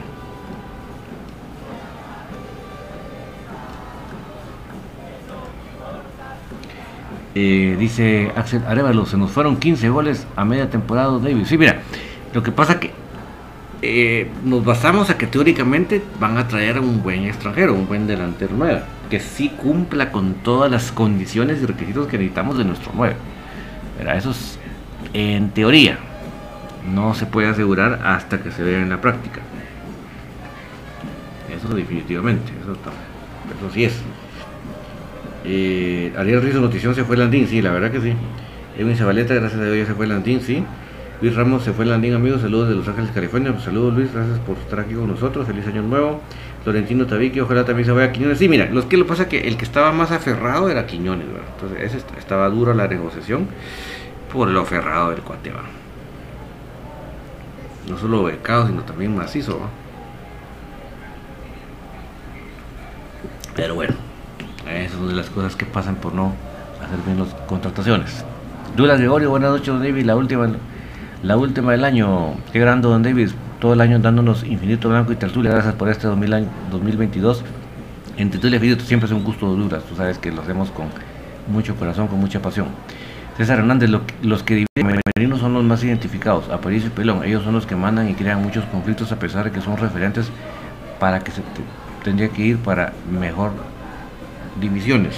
Eh, dice Axel Arevalo, se nos fueron 15 goles a media temporada, David. Sí, mira, lo que pasa que eh, nos basamos a que teóricamente van a traer a un buen extranjero, un buen delantero nuevo que sí cumpla con todas las condiciones y requisitos que necesitamos de nuestro 9. Pero eso es en teoría. No se puede asegurar hasta que se vea en la práctica. Eso definitivamente, eso, eso sí es. Eh, Ariel Rizzo Notición se fue Landín, sí, la verdad que sí. Edwin Zabaleta, gracias a Dios ya se fue Landín, sí. Luis Ramos se fue Landín, amigos. Saludos de Los Ángeles, California. Saludos, Luis. Gracias por estar aquí con nosotros. Feliz año nuevo. Florentino Tabique, ojalá también se vaya a Quiñones. Sí, mira, lo que lo pasa que el que estaba más aferrado era Quiñones, ¿verdad? Entonces, ese estaba duro la negociación por lo aferrado del cuate, No solo becado, sino también macizo, Pero bueno, esas son de las cosas que pasan por no hacer bien las contrataciones. Dula Gregorio, buenas noches, don David. La última, la última del año. Qué grande, don David todo el año dándonos infinito blanco y tertulia. Gracias por este 2022. En tertulia infinito siempre es un gusto de duras. Tú sabes que lo hacemos con mucho corazón, con mucha pasión. César Hernández, los que dividen son los más identificados, Aparicio y Pelón. Ellos son los que mandan y crean muchos conflictos a pesar de que son referentes para que se tendría que ir para mejor divisiones.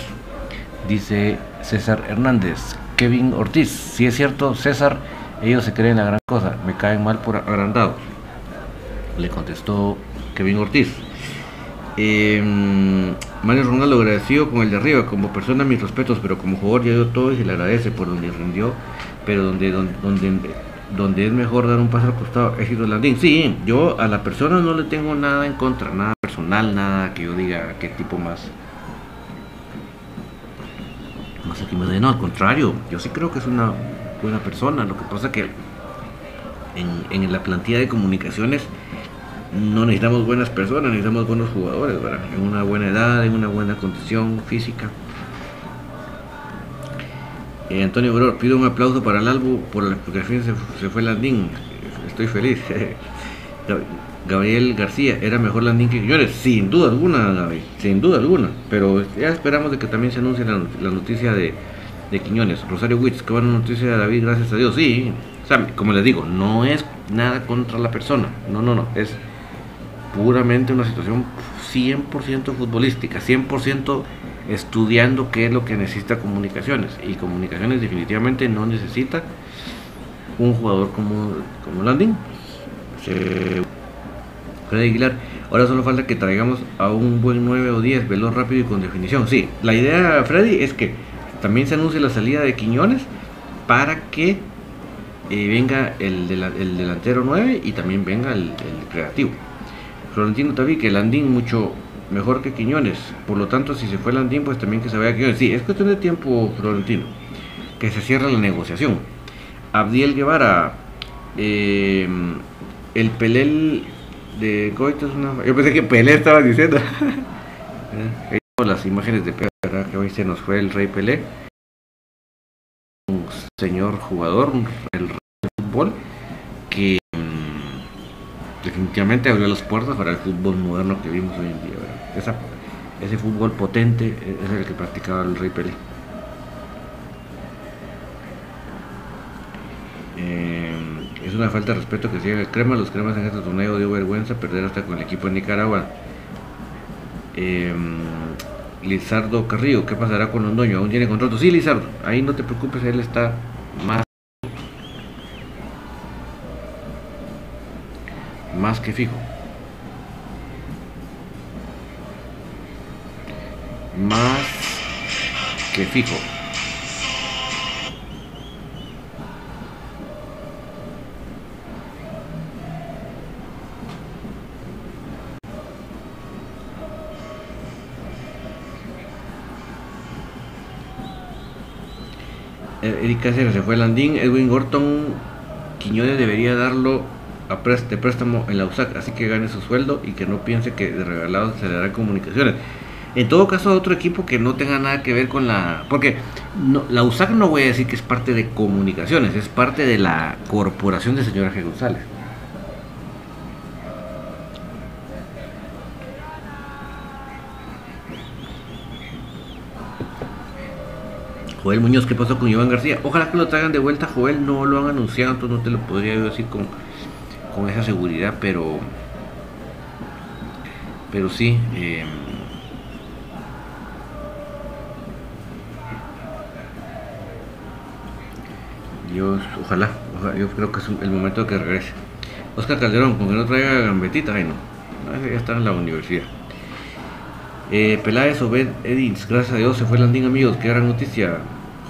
Dice César Hernández. Kevin Ortiz, si es cierto, César, ellos se creen la gran cosa, me caen mal por agrandados le contestó Kevin Ortiz. Em, Mario Ronaldo agradecido con el de arriba, como persona mis respetos, pero como jugador ya dio todo y se le agradece por donde rindió, pero donde, donde, donde, es mejor dar un paso al costado, éxito Landín. Sí, yo a la persona no le tengo nada en contra, nada personal, nada que yo diga qué tipo más. Más aquí me dé, no, al contrario, yo sí creo que es una buena persona, lo que pasa que en, la plantilla de comunicaciones no necesitamos buenas personas, necesitamos buenos jugadores, En una buena edad, en una buena condición física. Eh, Antonio Gror, pido un aplauso para el álbum por porque al fin se, fue Landín. Estoy feliz. Gabriel García, ¿era mejor Landín que Quiñones? Sin duda alguna, Gabriel, sin duda alguna. Pero ya esperamos de que también se anuncie la, noticia de, de, Quiñones. Rosario Witz, qué buena noticia de David, gracias a Dios. Sí, como les digo, no es nada contra la persona. No, no, no. Es puramente una situación 100% futbolística, 100% estudiando qué es lo que necesita comunicaciones. Y comunicaciones definitivamente no necesita un jugador como, como Landing. Freddy Aguilar, ahora solo falta que traigamos a un buen 9 o 10, veloz, rápido y con definición. Sí, la idea, Freddy, es que también se anuncie la salida de Quiñones para que eh, venga el, el, delantero 9 y también venga el creativo. Florentino que Landín mucho mejor que Quiñones. Por lo tanto, si se fue Landín, pues también que se vaya Quiñones. Sí, es cuestión de tiempo, Florentino. Que se cierra la negociación. Abdiel Guevara, eh, el Pelé de Coito es una. Yo pensé que Pelé estaba diciendo. Eh, las imágenes de Pelé, que hoy se nos fue el Rey Pelé. Un señor jugador, el rey de fútbol, que definitivamente abrió las puertas para el fútbol moderno que vimos hoy en día. ese fútbol potente es el que practicaba el Rey Pelé. Eh, es una falta de respeto que siga el crema. Los cremas en este torneo dio vergüenza perder hasta con el equipo de Nicaragua. Eh, Lizardo Carrillo, ¿qué pasará con Londoño? ¿Aún tiene contrato? Sí, Lizardo, ahí no te preocupes, él está más, más que fijo. Más que fijo. Eric Cáceres se fue a Landín, Edwin Gorton Quiñones debería darlo a de préstamo en la USAC, así que gane su sueldo y que no piense que de regalado se le dará comunicaciones. En todo caso, otro equipo que no tenga nada que ver con la. Porque la USAC no voy a decir que es parte de comunicaciones, es parte de la corporación de señora G. González. Joel Muñoz, ¿qué pasó con Iván García? Ojalá que lo traigan de vuelta, Joel, no lo han anunciado, entonces no te lo podría yo decir con, con esa seguridad, pero pero sí eh, Dios, ojalá, yo creo que es el momento de que regrese. Oscar Calderón, con que no traiga gambetita, ay no, ya está en la universidad. Eh, Peláez Obed Edins, gracias a Dios se fue Landín amigos, qué gran noticia.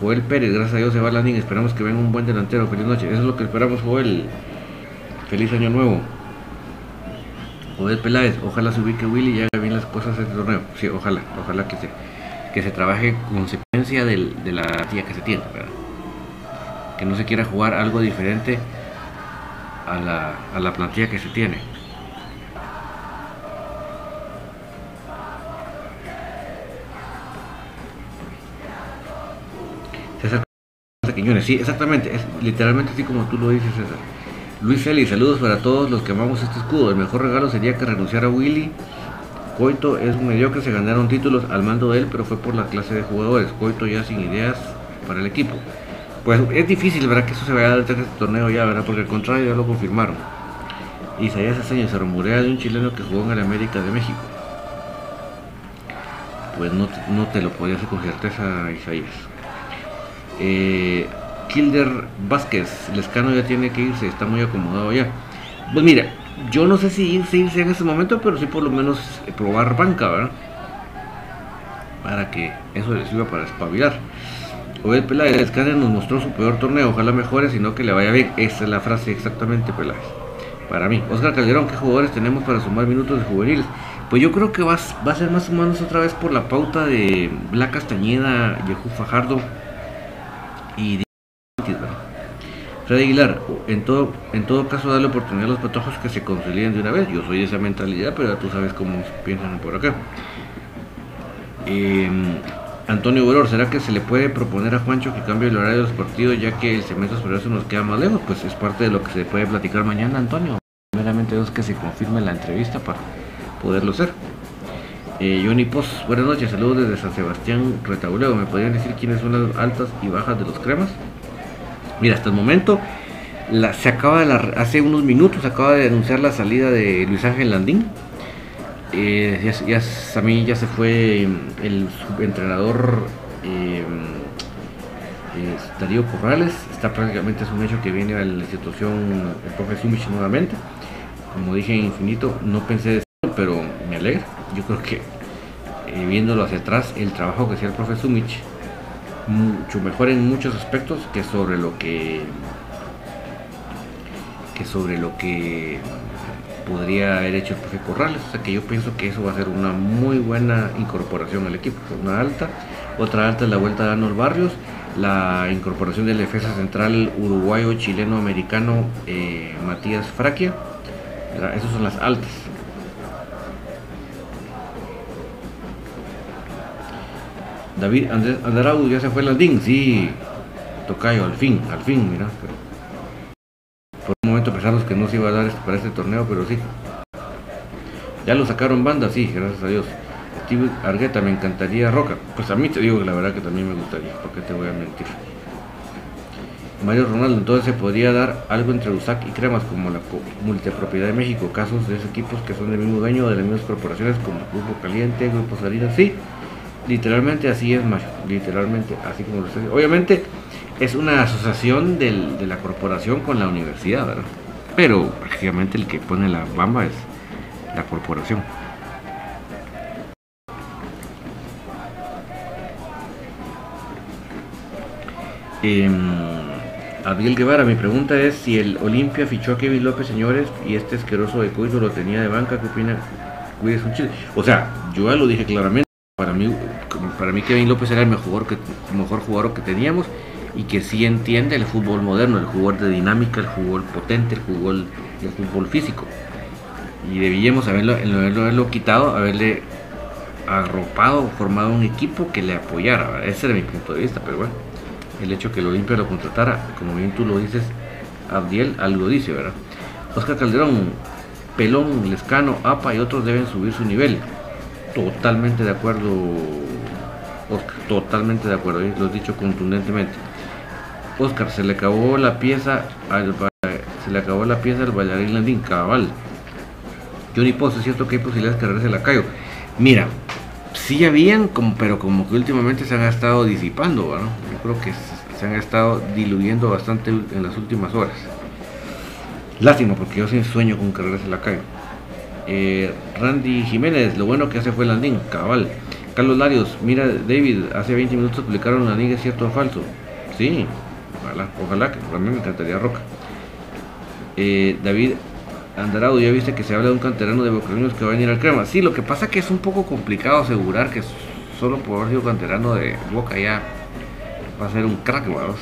Joel Pérez, gracias a Dios se va Landín, esperamos que venga un buen delantero, feliz noche. Eso es lo que esperamos Joel. Feliz año nuevo. Joel Peláez, ojalá se ubique Willy y haga bien las cosas en este torneo. Sí, ojalá, ojalá que se, que se trabaje consecuencia del, de la tía que se tiene, Que no se quiera jugar algo diferente a la, a la plantilla que se tiene. Quiñones, sí, exactamente, es literalmente así como tú lo dices, César. Luis Eli, saludos para todos los que amamos este escudo. El mejor regalo sería que renunciara a Willy. Coito es un mediocre, se ganaron títulos al mando de él, pero fue por la clase de jugadores. Coito ya sin ideas para el equipo. Pues es difícil, ¿verdad? Que eso se vaya a dar este torneo ya, ¿verdad? Porque al contrario ya lo confirmaron. Isaías Aseña se rumorea de un chileno que jugó en el América de México. Pues no, no te lo podía hacer con certeza, Isaías. Eh, Kilder Vázquez, Lescano ya tiene que irse, está muy acomodado ya. Pues mira, yo no sé si irse, irse en ese momento, pero sí por lo menos probar banca, ¿verdad? Para que eso le sirva para espabilar. Obed Peláez, Lescano nos mostró su peor torneo, ojalá mejore, sino que le vaya bien. Esa es la frase exactamente, Peláez. Para mí. Oscar Calderón, ¿qué jugadores tenemos para sumar minutos de juveniles? Pues yo creo que va, a ser más o menos otra vez por la pauta de Black Castañeda, Yehu Fajardo y Freddy Aguilar, en todo, en todo caso darle oportunidad a los patojos que se consoliden de una vez. Yo soy de esa mentalidad, pero tú sabes cómo piensan por acá. Em, Antonio Boror, ¿será que se le puede proponer a Juancho que cambie el horario de los partidos ya que el semestre superior se nos queda más lejos? Pues es parte de lo que se puede platicar mañana, Antonio. Primeramente es que se confirme la entrevista para poderlo hacer. Eh, Johnny Post, buenas noches, saludos desde San Sebastián Retauleo. ¿Me podrían decir quiénes son las altas y bajas de los cremas? Mira, hasta el momento se acaba de hace unos minutos se acaba de anunciar la salida de Luis Ángel Landín. Eh, ya, a mí ya se fue mm, el entrenador eh, Darío Corrales. Está prácticamente es un hecho que viene a la institución el profe Sumich nuevamente. Como dije infinito, no pensé decirlo, pero me alegra. Yo creo que eh, viéndolo hacia atrás, el trabajo que hacía el profe Sumich mucho mejor en muchos aspectos que sobre lo que que sobre lo que podría haber hecho el profe Corrales. O sea que yo pienso que eso va a ser una muy buena incorporación al equipo. Una alta, otra alta es la vuelta de Arnold Barrios, la incorporación del defensa central uruguayo, chileno, americano eh, Matías Fraquia. Esas son las altas. David Andrés ya se fue al DIN, sí, Tocayo, al fin, al fin, mira. por un momento pensamos que no se iba a dar esto para este torneo, pero sí. Ya lo sacaron banda, sí, gracias a Dios. Steve Argueta, me encantaría Roca. Pues a mí te digo que la verdad que también me gustaría, porque te voy a mentir. Mario Ronaldo, entonces se podría dar algo entre USAC y Cremas, como la multipropiedad de México, casos de esos equipos que son del mismo dueño de las mismas corporaciones, como Grupo Caliente, Grupo Salinas, sí, literalmente así es, Mario, literalmente así como lo estoy. Obviamente es una asociación del, de la corporación con la universidad, ¿verdad? Pero prácticamente el que pone la bamba es la corporación. Eh, Abiel Guevara, mi pregunta es si el Olimpia fichó a Kevin López, señores, y este asqueroso de Coito lo tenía de banca, ¿qué opina? Cuídese un chile. O sea, yo ya lo dije claramente, para mí, para mí Kevin López era el mejor, jugador que teníamos y que sí entiende el fútbol moderno, el jugador de dinámica, el fútbol potente, el fútbol, el fútbol físico. Y debíamos haberlo, haberlo, haberlo quitado, haberle arropado, formado un equipo que le apoyara. Ese era mi punto de vista, pero bueno, el hecho que el Olimpia lo contratara, como bien tú lo dices, Abdiel algo dice, ¿verdad? Oscar Calderón, Pelón, Lescano, APA y otros deben subir su nivel. Totalmente de acuerdo, Oscar, totalmente de acuerdo, lo he dicho contundentemente. Oscar, se le acabó la pieza al se le acabó la pieza al bailarín Landín, cabal. Johnny Post, es cierto que hay posibilidades que regrese la Cayo. Mira, sí habían, pero como que últimamente se han estado disipando, ¿no? Yo creo que se han estado diluyendo bastante en las últimas horas. Lástima, porque yo sin sueño con que regrese la Cayo. Eh, Randy Jiménez, lo bueno que hace fue Landín, cabal. Carlos Larios, mira David, hace 20 minutos publicaron Landín, ¿es cierto o falso? Sí, ojalá, ojalá, que mí me encantaría Roca. Eh, David Andarado, ya viste que se habla de un canterano de Boca que va a venir al crema. Sí, lo que pasa que es un poco complicado asegurar que solo por haber sido canterano de Boca ya va a ser un crack, vamos.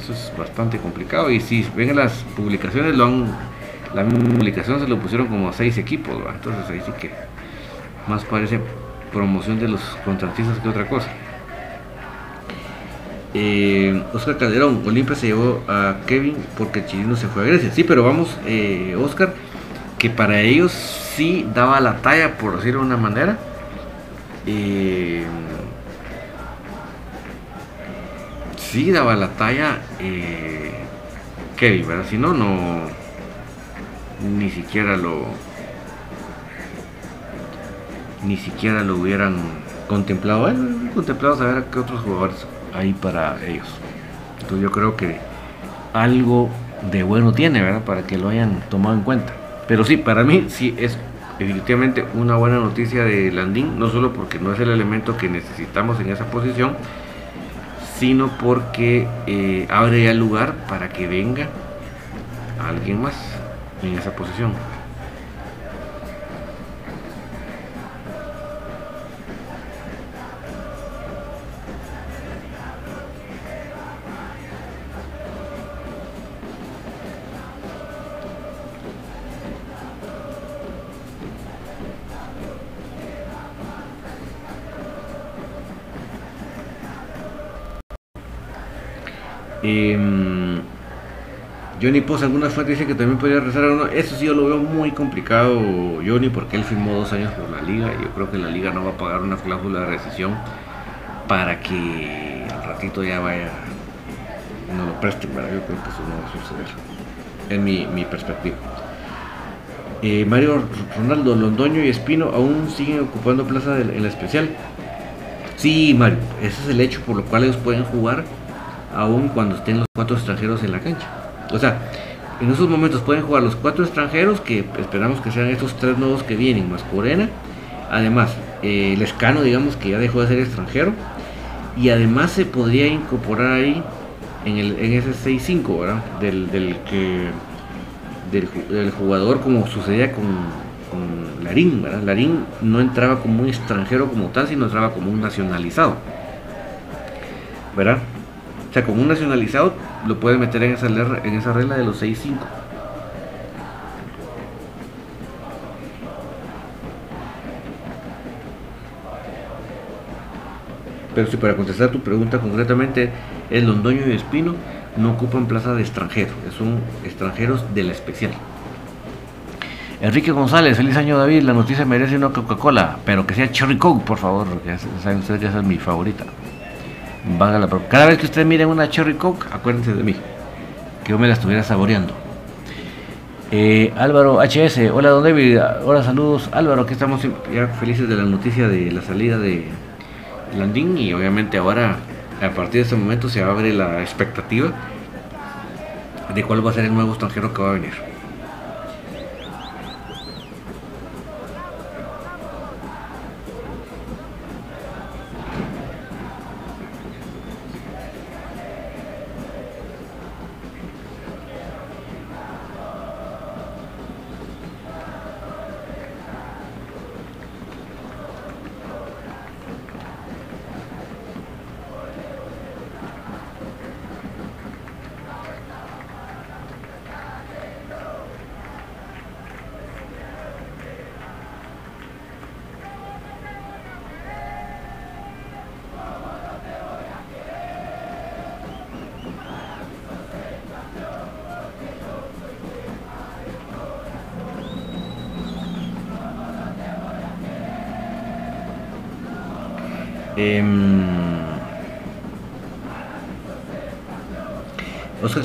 Eso es bastante complicado. Y si ven las publicaciones, lo han, la misma publicación se lo pusieron como seis equipos, entonces ahí sí que más parece promoción de los contratistas que otra cosa. Eh, Oscar Calderón, Olimpia se llevó a Kevin porque el chileno se fue a Grecia. Sí, pero vamos, eh, Oscar, que para ellos sí daba la talla, por decirlo de una manera. Eh, sí daba la talla eh, Kevin, ¿verdad? Si no, no, ni siquiera lo, ni siquiera lo hubieran contemplado. Bueno, contemplado saber qué otros jugadores ahí para ellos. Entonces yo creo que algo de bueno tiene, ¿verdad? Para que lo hayan tomado en cuenta. Pero sí, para mí sí es definitivamente una buena noticia de Landín, no solo porque no es el elemento que necesitamos en esa posición, sino porque eh, abre ya lugar para que venga alguien más en esa posición. Eh, Johnny Post, algunas fuentes dicen que también podría rezar a uno. Eso sí, yo lo veo muy complicado, Johnny, porque él firmó dos años por la liga. Yo creo que la liga no va a pagar una cláusula de recesión para que al ratito ya vaya, no lo presten. ¿verdad? Yo creo que eso no va a suceder, en mi, mi perspectiva. Eh, Mario Ronaldo, Londoño y Espino aún siguen ocupando plaza en la especial. Sí, Mario, ese es el hecho por lo cual ellos pueden jugar aún cuando estén los cuatro extranjeros en la cancha. O sea, en esos momentos pueden jugar los cuatro extranjeros, que esperamos que sean estos tres nuevos que vienen, más Corena. Además, eh, el escano, digamos que ya dejó de ser extranjero. Y además se podría incorporar ahí en, el, en ese 6-5, ¿verdad? Del, del, que, del, jugador, como sucedía con, con Larín, ¿verdad? Larín no entraba como un extranjero como tal, sino entraba como un nacionalizado, ¿verdad? O sea, con un nacionalizado lo puede meter en esa, en esa regla de los 6-5. Pero si para contestar tu pregunta concretamente es Londoño y Espino, no ocupan plaza de extranjero, son extranjeros de la especial. Enrique González, feliz año David, la noticia merece una Coca-Cola, pero que sea Cherry Coke, por favor, que saben ustedes que esa es mi favorita. Cada vez que ustedes miren una Cherry Coke, acuérdense de mí, que yo me la estuviera saboreando. Eh, Álvaro HS, hola don David, hola saludos Álvaro, que estamos ya felices de la noticia de la salida de Landín y obviamente ahora a partir de este momento se abre la expectativa de cuál va a ser el nuevo extranjero que va a venir.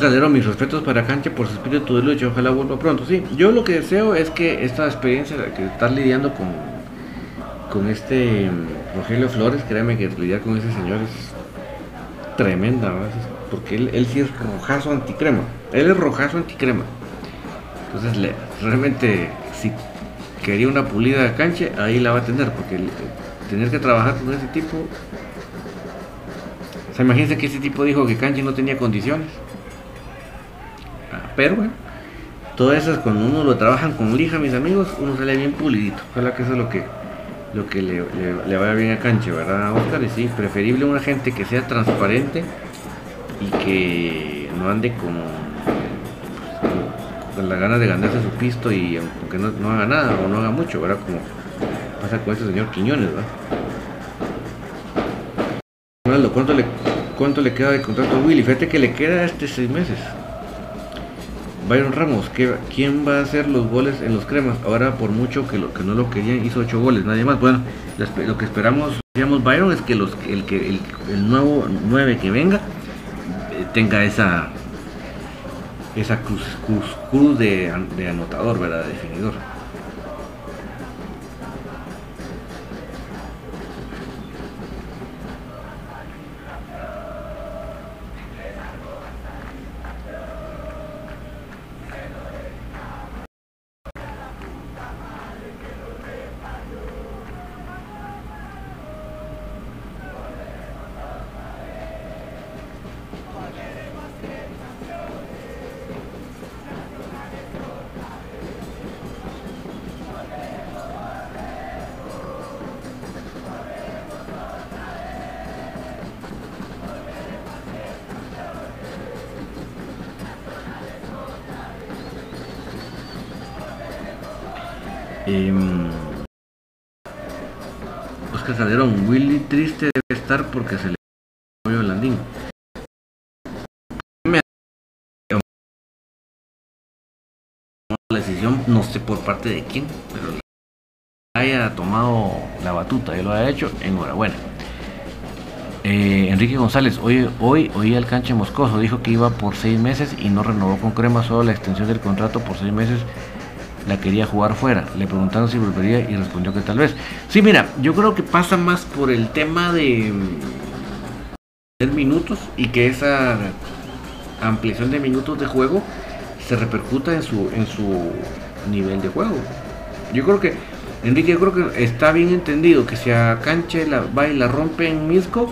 Calderón, mis respetos para Cancha por su espíritu de lucha, ojalá vuelva pronto. Sí, yo lo que deseo es que esta experiencia, que estar lidiando con, con este em, Rogelio Flores, créeme que lidiar con ese señor es tremenda, porque él, sí es rojazo anticrema, él es rojazo anticrema. Entonces, realmente, si quería una pulida de cancha, ahí la va a tener, porque tener que trabajar con ese tipo. O sea, imagínense que ese tipo dijo que Kanji no tenía condiciones. Pero bueno, todas esas cuando uno lo trabajan con lija, mis amigos, uno sale bien pulidito. Ojalá que eso es lo que lo que le, vaya bien a Canche, ¿verdad, Oscar? Y sí, preferible una gente que sea transparente y que no ande con, con la ganas de ganarse su pisto y aunque no, no haga nada o no haga mucho, ¿verdad? Como pasa con este señor Quiñones, ¿verdad? ¿cuánto le, ¿cuánto le queda de contrato a Willy? Fíjate que le queda este seis meses. Byron Ramos, ¿quién va a hacer los goles en los cremas? Ahora por mucho que, lo, que no lo querían, hizo ocho goles, nadie más. Bueno, lo que esperamos, digamos, Byron, es que los, el, que el, nuevo 9 que venga eh, tenga esa esa cruz, cruz, de, de anotador, ¿verdad? definidor. Porque se le a Landín. La decisión, no sé por parte de quién, pero haya tomado la batuta y lo ha hecho, enhorabuena. Eh, Enrique González, hoy, hoy oí al canche Moscoso, dijo que iba por seis meses y no renovó con crema solo la extensión del contrato por seis meses la quería jugar fuera. Le preguntaron si volvería y respondió que tal vez. Sí, mira, yo creo que pasa más por el tema de tener minutos y que esa ampliación de minutos de juego se repercuta en su en su nivel de juego. Yo creo que Enrique, yo creo que está bien entendido que si a Canche la va y la rompe en Misco,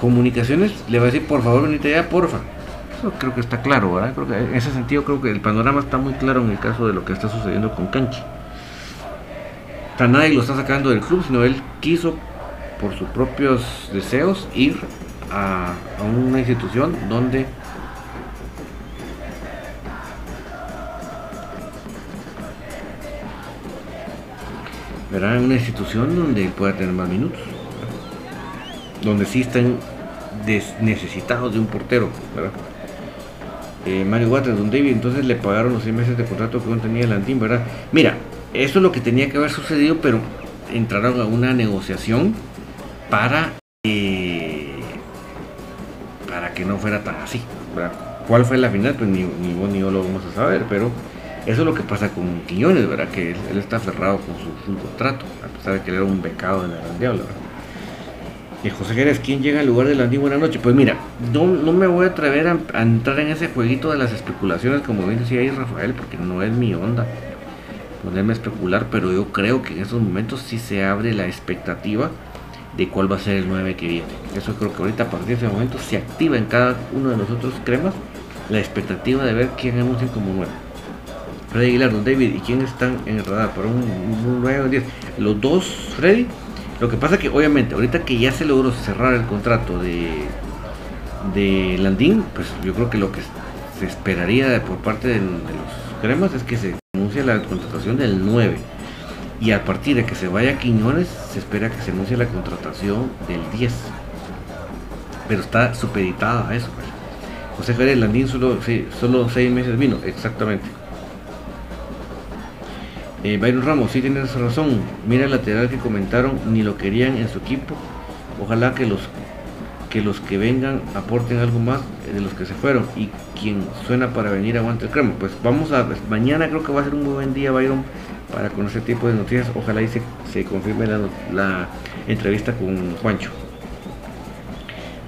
comunicaciones le va a decir por favor venite ya, porfa creo que está claro, ¿verdad? Creo que en ese sentido creo que el panorama está muy claro en el caso de lo que está sucediendo con Canchi. O nadie lo está sacando del club, sino él quiso, por sus propios deseos, ir a, una institución donde ¿verdad? En una institución donde pueda tener más minutos, donde sí están necesitados de un portero, ¿verdad? Eh, Mario Waters, Don David, entonces le pagaron los seis meses de contrato que no tenía Landín, ¿verdad? Mira, eso es lo que tenía que haber sucedido, pero entraron a una negociación para, para que no fuera tan así, ¿verdad? ¿Cuál fue la final? Pues ni, ni vos ni yo lo vamos a saber, pero eso es lo que pasa con Quiñones, ¿verdad? Que él, está aferrado con su, contrato, a pesar de que él era un becado de la Gran Diablo, ¿verdad? Y José Jerez, ¿quién llega al lugar de Landín? Buenas noches. Pues mira, no, no me voy a atrever a, entrar en ese jueguito de las especulaciones, como bien decía ahí Rafael, porque no es mi onda ponerme a especular, pero yo creo que en estos momentos sí se abre la expectativa de cuál va a ser el 9 que viene. Eso creo que ahorita a partir de ese momento se activa en cada uno de los otros cremas la expectativa de ver quién anuncia como 9. Freddy Aguilar, Don David, ¿y quién están en el radar? Para un, 9 o 10. Los dos, Freddy. Lo que pasa que obviamente ahorita que ya se logró cerrar el contrato de, de Landín, pues yo creo que lo que se esperaría por parte de, los cremas es que se anuncie la contratación del 9. Y a partir de que se vaya Quiñones, se espera que se anuncie la contratación del 10. Pero está supeditada a eso. Pues. José Jerez Landín solo, solo seis meses vino, exactamente. Eh, Byron Ramos, sí tienes razón. Mira el lateral que comentaron, ni lo querían en su equipo. Ojalá que los que los que vengan aporten algo más de los que se fueron. Y quien suena para venir aguante el crema. Pues vamos a mañana creo que va a ser un muy buen día, Byron, para conocer tipo de noticias. Ojalá y se, confirme la, entrevista con Juancho.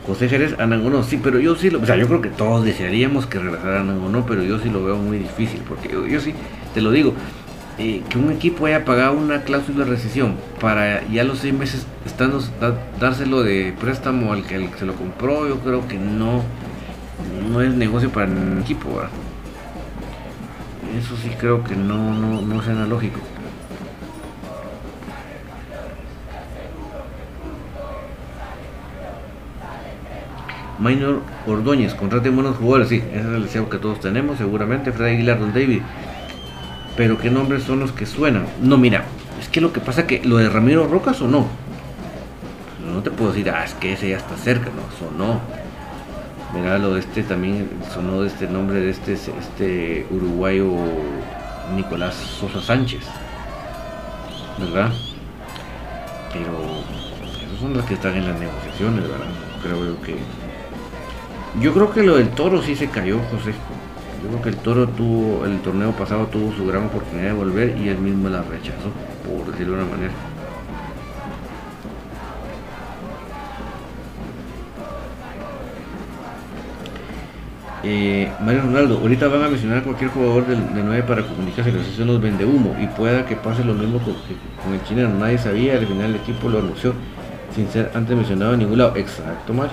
José Jerez, Anangonó, sí, pero yo sí lo, o sea, yo creo que todos desearíamos que regresara Anangonó, pero yo sí lo veo muy difícil, porque yo sí, te lo digo, eh, que un equipo haya pagado una cláusula de rescisión para ya los seis meses estando, dárselo de préstamo al que, se lo compró, yo creo que no, no es negocio para el equipo. Eso sí creo que no, no, no es analógico. Minor Ordóñez, contraten buenos jugadores, sí, ese es el deseo que todos tenemos, seguramente. Fred Aguilar, Don David, pero qué nombres son los que suenan. No, mira, es que lo que pasa que lo de Ramiro Rocas o no. No te puedo decir, ah, es que ese ya está cerca, no, sonó. Mira lo de este también sonó de este nombre de este este uruguayo Nicolás Sosa Sánchez. ¿Verdad? Pero esos son los que están en las negociaciones, ¿verdad? Creo que yo creo que lo del toro sí se cayó, José. Yo creo que el Toro tuvo, el torneo pasado tuvo su gran oportunidad de volver y él mismo la rechazó, por decirlo de una manera. Eh, Mario Ronaldo, ahorita van a mencionar a cualquier jugador de 9 para comunicarse, que son los vende humo y pueda que pase lo mismo con, el chileno, nadie sabía, al final el equipo lo anunció sin ser antes mencionado en ningún lado. Exacto, Mario.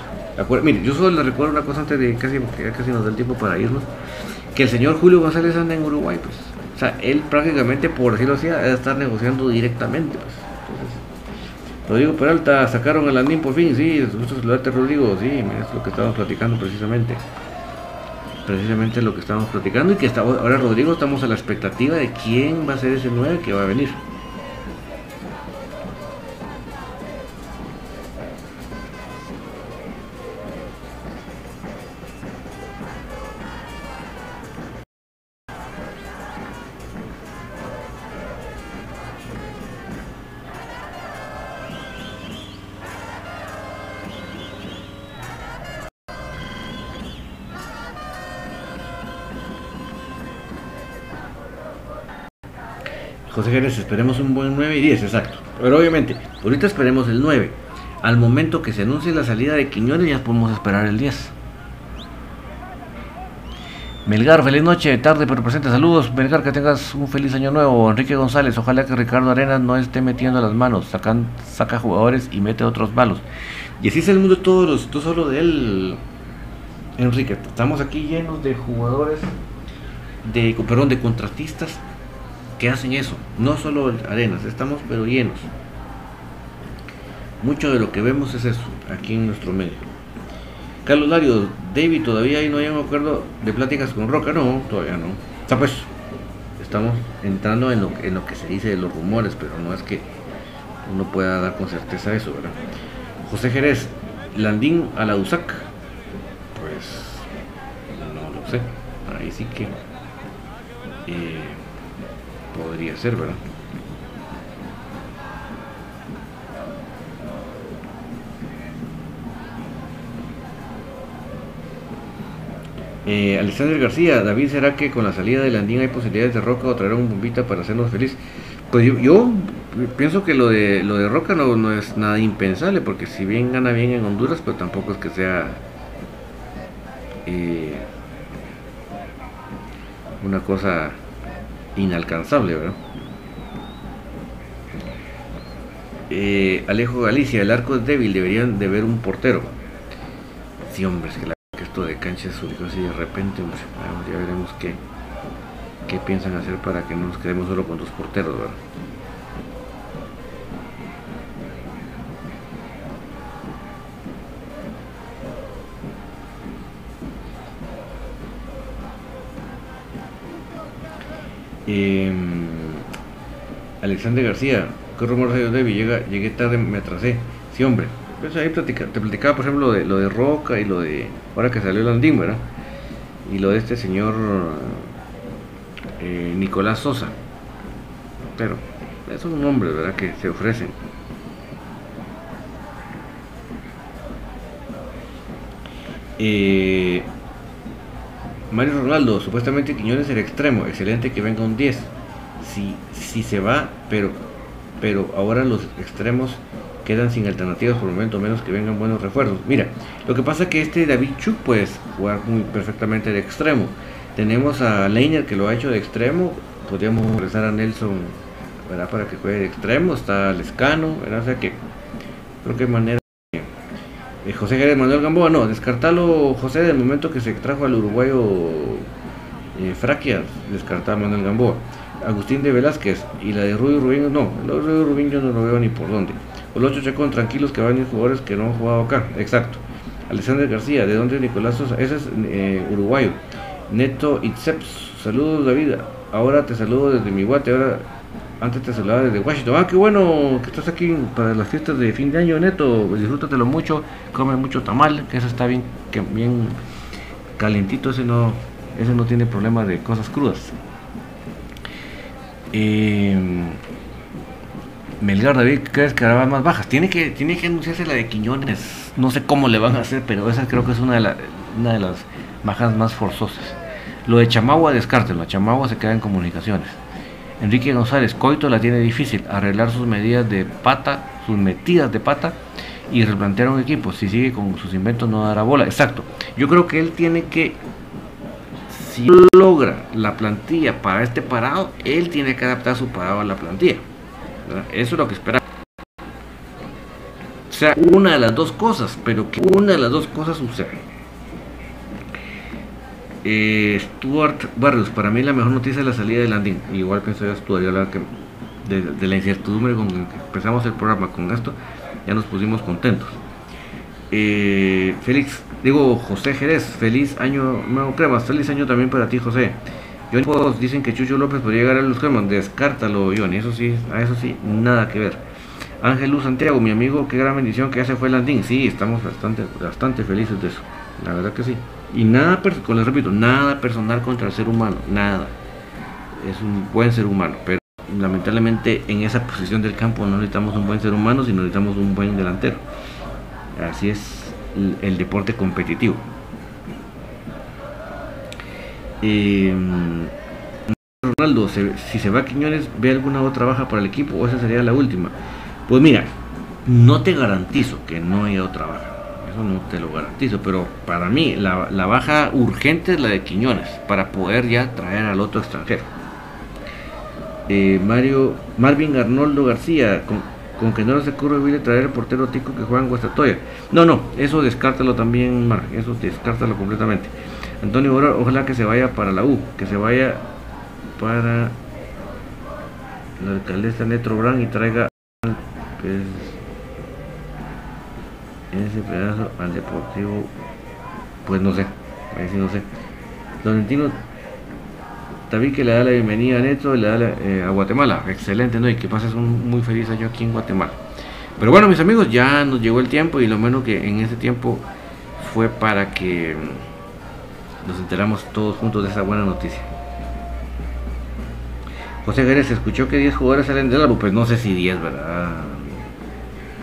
Mire, yo solo le recuerdo una cosa antes de casi, casi nos da el tiempo para irnos que el señor Julio González anda en Uruguay, pues. O sea, él prácticamente, por decirlo así, debe estar negociando directamente, pues. Entonces, Rodrigo Peralta, sacaron el andín por fin, sí, gusto saludarte Rodrigo, sí, es lo que estábamos platicando precisamente. Precisamente lo que estábamos platicando y que estamos, ahora Rodrigo estamos a la expectativa de quién va a ser ese 9 que va a venir. José Jerez, esperemos un buen 9 y 10, exacto. Pero obviamente, ahorita esperemos el 9. Al momento que se anuncie la salida de Quiñones, ya podemos esperar el 10. Melgar, feliz noche, tarde pero presente. Saludos, Melgar, que tengas un feliz año nuevo. Enrique González, ojalá que Ricardo Arenas no esté metiendo las manos, saca jugadores y mete otros malos. Y así es el mundo todos los, tú solo de él, Enrique. Estamos aquí llenos de jugadores, de, perdón, de contratistas que hacen eso. No solo arenas, estamos pero llenos. Mucho de lo que vemos es eso, aquí en nuestro medio. Carlos Lario, David, todavía ahí no hay un acuerdo de pláticas con Roca, no, todavía no. Está pues, estamos entrando en lo, en lo que se dice de los rumores, pero no es que uno pueda dar con certeza eso, ¿verdad? José Jerez, Landín a la USAC, pues no lo sé. ahí sí que eh, podría ser, ¿verdad? Eh, Alexander García, David, ¿será que con la salida de Landín hay posibilidades de Roca o traer un bombita para hacernos feliz? Pues yo, pienso que lo de lo de Roca no, no, es nada impensable, porque si bien gana bien en Honduras, pero tampoco es que sea eh, una cosa inalcanzable, ¿verdad? Eh, Alejo Galicia, el arco es débil, deberían de ver un portero. Sí, hombre, es que la de cancha surgió así de repente, ya veremos qué, qué piensan hacer para que no nos quedemos solo con dos porteros, ¿verdad? Em, Alexander García, ¿qué rumor de Debbie? Llega, llegué tarde, me atrasé. Sí, hombre, pues ahí te platicaba, por ejemplo, lo de, lo de Roca y lo de. Ahora que salió el Andín, ¿verdad? Y lo de este señor eh, Nicolás Sosa. Pero un nombres, ¿verdad? Que se ofrecen. Eh, Mario Ronaldo, supuestamente Quiñones el extremo, excelente que venga un 10. Si, si se va, pero, pero ahora los extremos quedan sin alternativas por el momento, menos que vengan buenos refuerzos. Mira, lo que pasa es que este David Chuk puede jugar muy perfectamente de extremo. Tenemos a Leiner que lo ha hecho de extremo, podríamos regresar a Nelson ¿verdad? para que juegue de extremo, está Lescano, ¿verdad? o sea que creo que manera José Jerez Manuel Gamboa, no, descartalo José del momento que se trajo al uruguayo eh, Fraquias, descartar Manuel Gamboa. Agustín de Velázquez y la de Rubio Rubín, no, el de Rubio Rubín yo no lo veo ni por dónde. Los ocho checos tranquilos que van a ir jugadores que no han jugado acá. Exacto. Alexander García, ¿de dónde Nicolás Sosa? Ese es eh, uruguayo. Neto Itzeps, saludos David. Ahora te saludo desde mi guate, ahora antes te saludaba desde Washington. Ah, qué bueno que estás aquí para las fiestas de fin de año, Neto. Disfrútatelo mucho, come mucho tamal, que eso está bien, que bien calientito, ese no, no tiene problema de cosas crudas. Eh, Melgar David, ¿crees que hará más bajas? Tiene que, tiene que anunciarse la de Quiñones. No sé cómo le van a hacer, pero esa creo que es una de, una de las bajas más forzosas. Lo de Chamagua, descártelo. Chamagua se queda en comunicaciones. Enrique González, Coito la tiene difícil. Arreglar sus medidas de pata, sus metidas de pata y replantear un equipo. Si sigue con sus inventos, no dará bola. Exacto. Yo creo que él tiene que. Si logra la plantilla para este parado, él tiene que adaptar su parado a la plantilla. Eso es lo que esperamos. O sea, una de las dos cosas, pero que una de las dos cosas suceda. Eh, Stuart Barrios, para mí la mejor noticia es la salida de Landing. Igual pienso yo, Stuart, que de, la incertidumbre con que empezamos el programa con esto, ya nos pusimos contentos. Eh, Félix, digo José Jerez, feliz año nuevo cremas, feliz año también para ti José. Johnny dicen que Chucho López podría llegar a los cremas, descártalo Johnny, eso sí, a eso sí, nada que ver. Ángel Luz Santiago, mi amigo, qué gran bendición que ya se fue Landín. Sí, estamos bastante, bastante felices de eso, la verdad que sí. Y nada, les repito, nada personal contra el ser humano, nada. Es un buen ser humano, pero lamentablemente en esa posición del campo no necesitamos un buen ser humano, sino necesitamos un buen delantero. Así es el deporte competitivo. Eh, Ronaldo, si se va a Quiñones, ¿ve alguna otra baja para el equipo o esa sería la última? Pues mira, no te garantizo que no haya otra baja. Eso no te lo garantizo. Pero para mí, la, baja urgente es la de Quiñones, para poder ya traer al otro extranjero. Eh, Mario Marvin Arnoldo García, con, que no se ocurre traer el portero tico que juega en Guastatoya. No, no, eso descártalo también, Mar, eso descártalo completamente. Antonio ojalá que se vaya para la U, que se vaya para la alcaldesa Netro Brand y traiga ese pedazo al deportivo pues no sé ahí sí no sé. David que le da la bienvenida a Neto le da eh, a Guatemala. Excelente no y que pases un muy feliz año aquí en Guatemala. Pero bueno mis amigos ya nos llegó el tiempo y lo menos que en ese tiempo fue para que nos enteramos todos juntos de esa buena noticia. José Gérez escuchó que 10 jugadores salen del álbum, pues no sé si 10, ¿verdad?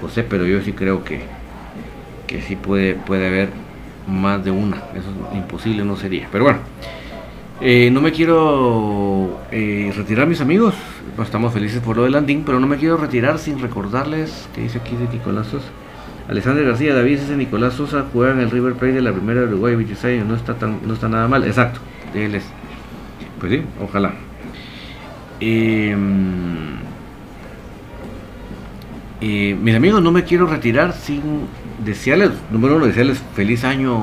José, pero yo sí creo que, que sí puede, puede haber más de una. Eso es imposible, no sería. Pero bueno, eh, no me quiero eh, retirar, mis amigos. Estamos felices por lo de Landín, pero no me quiero retirar sin recordarles que dice aquí de Nicolás Sosa. Alexander García, David ese Nicolás Sosa juega en el River Plate de la primera de Uruguay, 26 años, no está, tan, no está nada mal. Exacto, de él es. Pues sí, ojalá. Eh, eh, mis amigos, no me quiero retirar sin desearles, número uno, desearles feliz año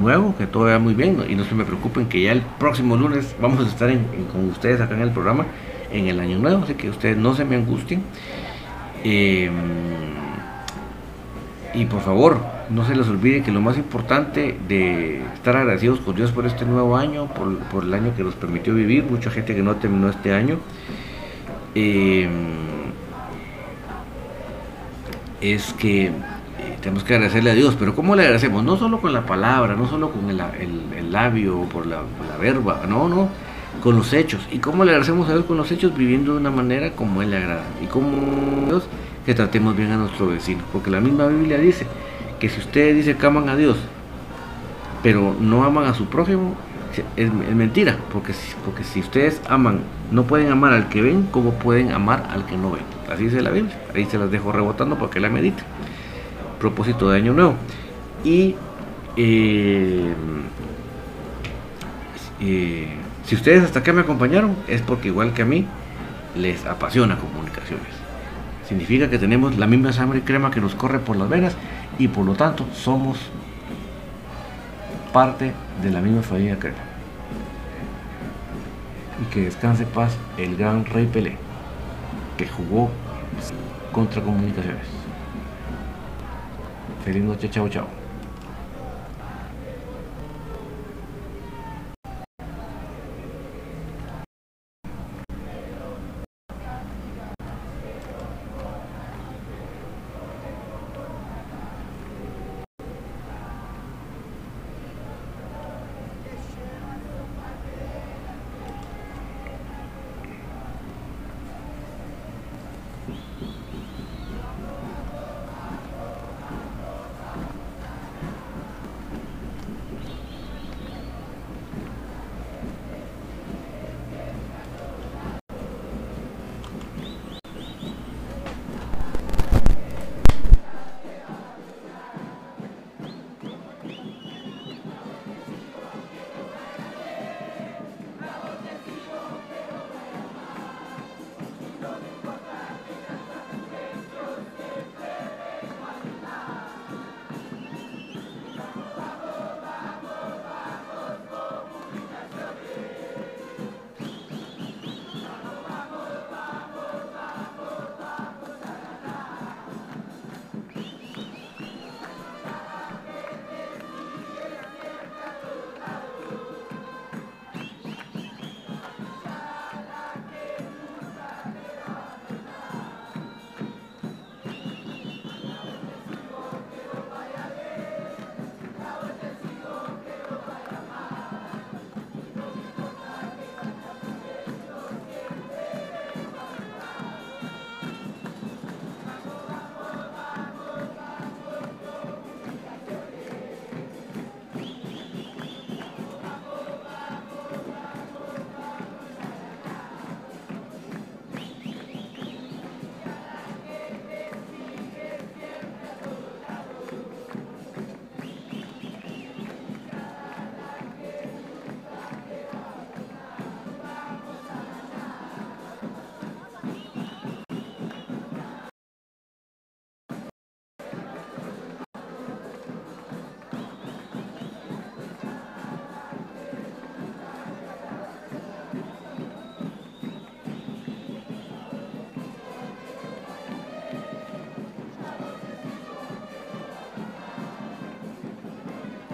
nuevo, que todo vaya muy bien y no se me preocupen que ya el próximo lunes vamos a estar con ustedes acá en el programa en el año nuevo, así que ustedes no se me angustien. Eh, y por favor, no se les olvide que lo más importante de estar agradecidos con Dios por este nuevo año, por, el año que nos permitió vivir, mucha gente que no terminó este año. Eh, es que tenemos que agradecerle a Dios, pero ¿cómo le agradecemos? No solo con la palabra, no solo con el, labio o por la, verba, no, no, con los hechos. ¿Y cómo le agradecemos a Dios con los hechos? Viviendo de una manera como Él le agrada. Y como Dios, que tratemos bien a nuestro vecino. Porque la misma Biblia dice que si ustedes dicen que aman a Dios, pero no aman a su prójimo, es, mentira. Porque, porque si ustedes aman, no pueden amar al que ven, ¿cómo pueden amar al que no ven? Así dice la Biblia. Ahí se las dejo rebotando para que la mediten. Propósito de Año Nuevo. Y eh, eh, si ustedes hasta acá me acompañaron, es porque igual que a mí, les apasiona comunicaciones. Significa que tenemos la misma sangre y crema que nos corre por las venas y por lo tanto somos parte de la misma familia crema. Y que descanse paz el gran rey Pelé, que jugó contra comunicaciones. phải lên nó cho treo chậu.